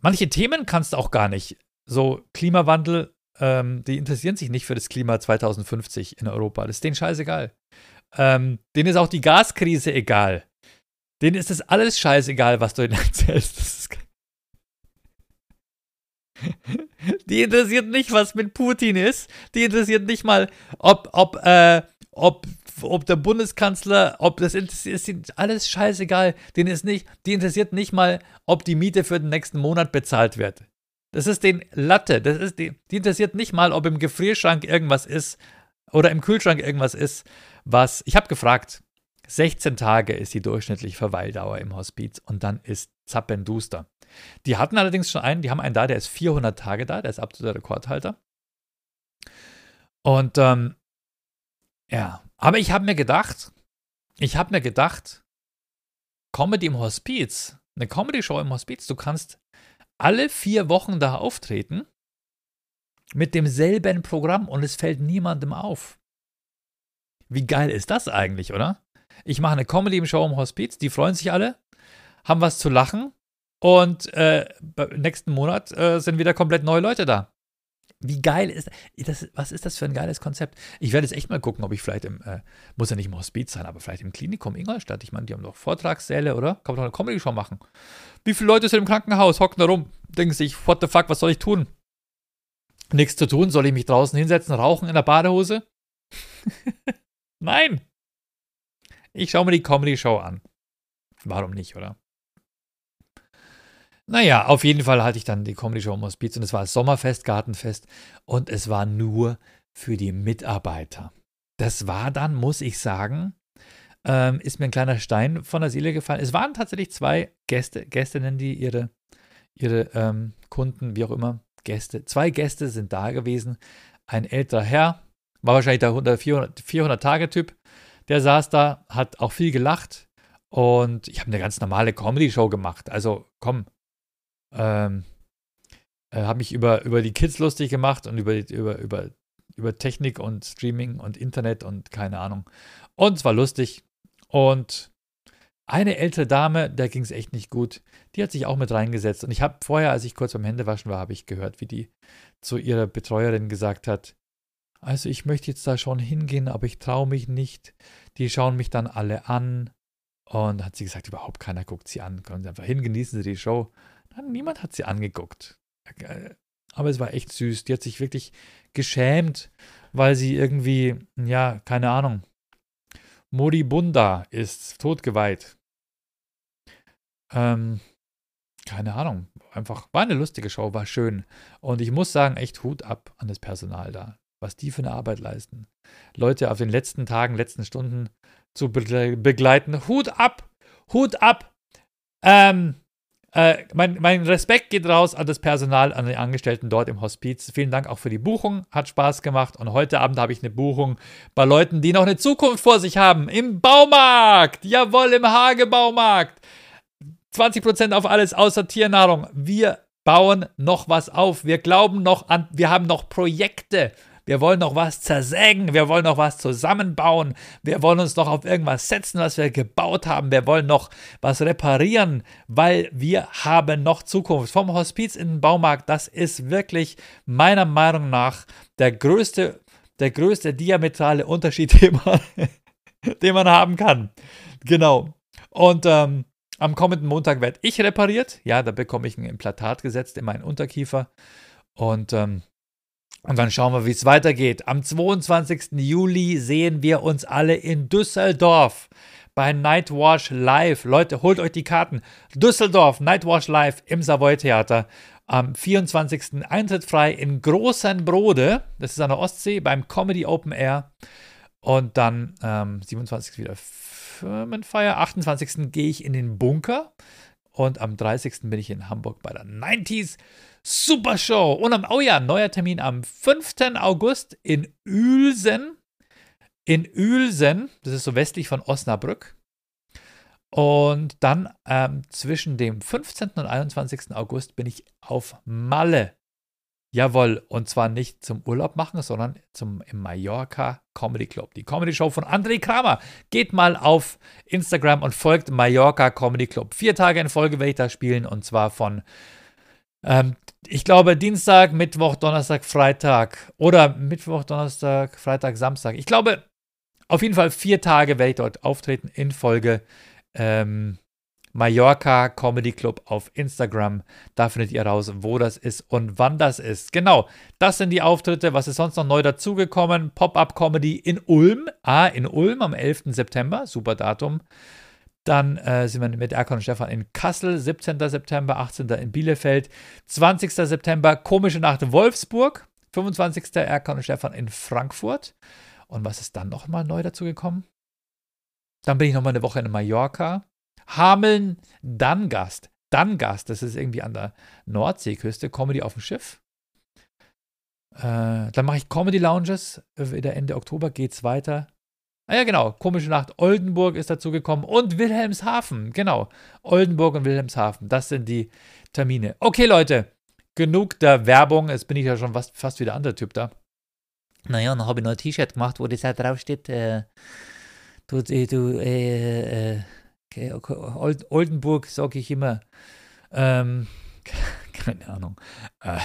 manche Themen kannst du auch gar nicht. So Klimawandel, ähm, die interessieren sich nicht für das Klima 2050 in Europa. Das ist denen scheißegal. Ähm, denen ist auch die Gaskrise egal. Denen ist das alles scheißegal, was du ihnen erzählst. die interessiert nicht, was mit Putin ist. Die interessiert nicht mal, ob, ob, äh, ob, ob der Bundeskanzler, ob das ist alles scheißegal. Denen ist nicht, die interessiert nicht mal, ob die Miete für den nächsten Monat bezahlt wird. Das ist den Latte. Das ist die, die interessiert nicht mal, ob im Gefrierschrank irgendwas ist oder im Kühlschrank irgendwas ist, was. Ich habe gefragt. 16 Tage ist die durchschnittliche Verweildauer im Hospiz und dann ist Zappenduster. Die hatten allerdings schon einen, die haben einen da, der ist 400 Tage da, der ist absoluter Rekordhalter. Und ähm, ja, aber ich habe mir gedacht, ich habe mir gedacht, Comedy im Hospiz, eine Comedy-Show im Hospiz, du kannst alle vier Wochen da auftreten mit demselben Programm und es fällt niemandem auf. Wie geil ist das eigentlich, oder? Ich mache eine Comedy im Show im Hospiz, die freuen sich alle, haben was zu lachen und äh, nächsten Monat äh, sind wieder komplett neue Leute da. Wie geil ist das? Was ist das für ein geiles Konzept? Ich werde jetzt echt mal gucken, ob ich vielleicht im, äh, muss ja nicht im Hospiz sein, aber vielleicht im Klinikum Ingolstadt. Ich meine, die haben doch Vortragssäle, oder? Kann man doch eine Comedy-Show machen. Wie viele Leute sind im Krankenhaus, hocken da rum, denken sich, what the fuck, was soll ich tun? Nichts zu tun, soll ich mich draußen hinsetzen, rauchen in der Badehose? Nein! Ich schaue mir die Comedy-Show an. Warum nicht, oder? Naja, auf jeden Fall hatte ich dann die Comedy Show im Hospiz und es war Sommerfest, Gartenfest und es war nur für die Mitarbeiter. Das war dann, muss ich sagen, ähm, ist mir ein kleiner Stein von der Seele gefallen. Es waren tatsächlich zwei Gäste, Gästinnen, die ihre, ihre ähm, Kunden, wie auch immer, Gäste, zwei Gäste sind da gewesen. Ein älterer Herr, war wahrscheinlich der 400-Tage-Typ, der saß da, hat auch viel gelacht und ich habe eine ganz normale Comedy-Show gemacht. Also komm, ähm, äh, habe mich über, über die Kids lustig gemacht und über, über, über, über Technik und Streaming und Internet und keine Ahnung. Und es war lustig. Und eine ältere Dame, der ging es echt nicht gut, die hat sich auch mit reingesetzt. Und ich habe vorher, als ich kurz beim Händewaschen war, habe ich gehört, wie die zu ihrer Betreuerin gesagt hat, also ich möchte jetzt da schon hingehen, aber ich traue mich nicht. Die schauen mich dann alle an. Und hat sie gesagt, überhaupt keiner guckt sie an. Kommen Sie einfach hin, genießen Sie die Show. Niemand hat sie angeguckt. Aber es war echt süß. Die hat sich wirklich geschämt, weil sie irgendwie, ja, keine Ahnung, moribunda ist, totgeweiht. Ähm, keine Ahnung. Einfach, war eine lustige Show, war schön. Und ich muss sagen, echt Hut ab an das Personal da. Was die für eine Arbeit leisten. Leute auf den letzten Tagen, letzten Stunden zu begleiten. Hut ab! Hut ab! Ähm, äh, mein, mein, Respekt geht raus an das Personal, an die Angestellten dort im Hospiz. Vielen Dank auch für die Buchung, hat Spaß gemacht. Und heute Abend habe ich eine Buchung bei Leuten, die noch eine Zukunft vor sich haben. Im Baumarkt! Jawohl, im Hagebaumarkt! 20% auf alles außer Tiernahrung. Wir bauen noch was auf. Wir glauben noch an, wir haben noch Projekte. Wir wollen noch was zersägen. Wir wollen noch was zusammenbauen. Wir wollen uns noch auf irgendwas setzen, was wir gebaut haben. Wir wollen noch was reparieren, weil wir haben noch Zukunft. Vom Hospiz in den Baumarkt, das ist wirklich meiner Meinung nach der größte, der größte diametrale Unterschied, den man, den man haben kann. Genau. Und ähm, am kommenden Montag werde ich repariert. Ja, da bekomme ich ein Implantat gesetzt in meinen Unterkiefer. Und ähm, und dann schauen wir, wie es weitergeht. Am 22. Juli sehen wir uns alle in Düsseldorf bei Nightwash Live. Leute, holt euch die Karten. Düsseldorf, Nightwash Live im Savoy Theater. Am 24. Eintritt frei in Großen Brode. Das ist an der Ostsee beim Comedy Open Air. Und dann ähm, 27. wieder Firmenfeier. 28. gehe ich in den Bunker. Und am 30. bin ich in Hamburg bei der 90s Super Show. Und am, oh ja, neuer Termin am 5. August in Uelsen. In Uelsen, das ist so westlich von Osnabrück. Und dann ähm, zwischen dem 15. und 21. August bin ich auf Malle. Jawohl, und zwar nicht zum Urlaub machen, sondern zum im Mallorca Comedy Club. Die Comedy Show von André Kramer. Geht mal auf Instagram und folgt Mallorca Comedy Club. Vier Tage in Folge werde ich da spielen und zwar von Ähm, ich glaube Dienstag, Mittwoch, Donnerstag, Freitag oder Mittwoch, Donnerstag, Freitag, Samstag. Ich glaube, auf jeden Fall vier Tage werde ich dort auftreten in Folge. Ähm, Mallorca Comedy Club auf Instagram. Da findet ihr raus, wo das ist und wann das ist. Genau, das sind die Auftritte. Was ist sonst noch neu dazugekommen? Pop-Up Comedy in Ulm. Ah, in Ulm am 11. September. Super Datum. Dann äh, sind wir mit Erkan und Stefan in Kassel, 17. September, 18. in Bielefeld, 20. September Komische Nacht Wolfsburg, 25. Erkan und Stefan in Frankfurt. Und was ist dann nochmal neu dazu gekommen? Dann bin ich nochmal eine Woche in Mallorca. Hameln, dann Gast. Dann Gast, das ist irgendwie an der Nordseeküste, Comedy auf dem Schiff. Äh, dann mache ich Comedy Lounges. Wieder Ende Oktober geht es weiter. Ah ja, genau. Komische Nacht. Oldenburg ist dazu gekommen und Wilhelmshaven. Genau. Oldenburg und Wilhelmshaven. Das sind die Termine. Okay, Leute. Genug der Werbung. Jetzt bin ich ja schon fast, fast wieder anderer Typ da. Naja, dann habe ich noch ein T-Shirt gemacht, wo das halt draufsteht. Äh, du, du, äh, äh, okay, Oldenburg sage ich immer. Ähm, keine Ahnung. Äh.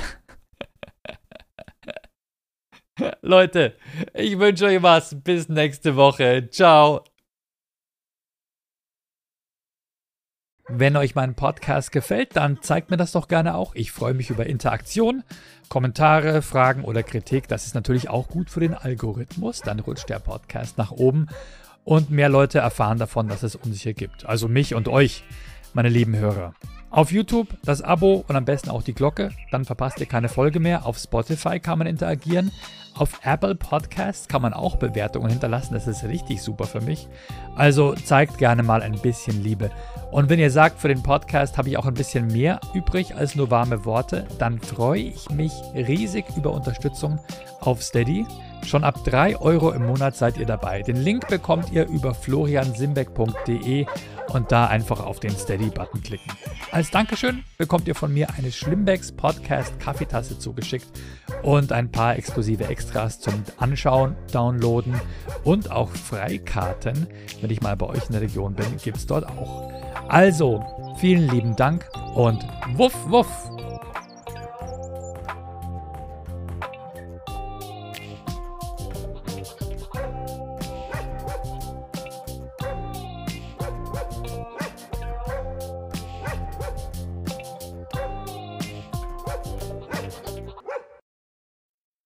Leute, ich wünsche euch was. Bis nächste Woche. Ciao. Wenn euch mein Podcast gefällt, dann zeigt mir das doch gerne auch. Ich freue mich über Interaktion, Kommentare, Fragen oder Kritik. Das ist natürlich auch gut für den Algorithmus. Dann rutscht der Podcast nach oben und mehr Leute erfahren davon, dass es uns hier gibt. Also mich und euch, meine lieben Hörer. Auf YouTube das Abo und am besten auch die Glocke, dann verpasst ihr keine Folge mehr. Auf Spotify kann man interagieren. Auf Apple Podcasts kann man auch Bewertungen hinterlassen. Das ist richtig super für mich. Also zeigt gerne mal ein bisschen Liebe. Und wenn ihr sagt, für den Podcast habe ich auch ein bisschen mehr übrig als nur warme Worte, dann freue ich mich riesig über Unterstützung auf Steady. Schon ab 3 Euro im Monat seid ihr dabei. Den Link bekommt ihr über floriansimbeck.de und da einfach auf den Steady-Button klicken. Als Dankeschön bekommt ihr von mir eine Schlimmbecks Podcast Kaffeetasse zugeschickt und ein paar exklusive Extras zum Anschauen, Downloaden und auch Freikarten. Wenn ich mal bei euch in der Region bin, gibt es dort auch. Also, vielen lieben Dank und wuff, wuff!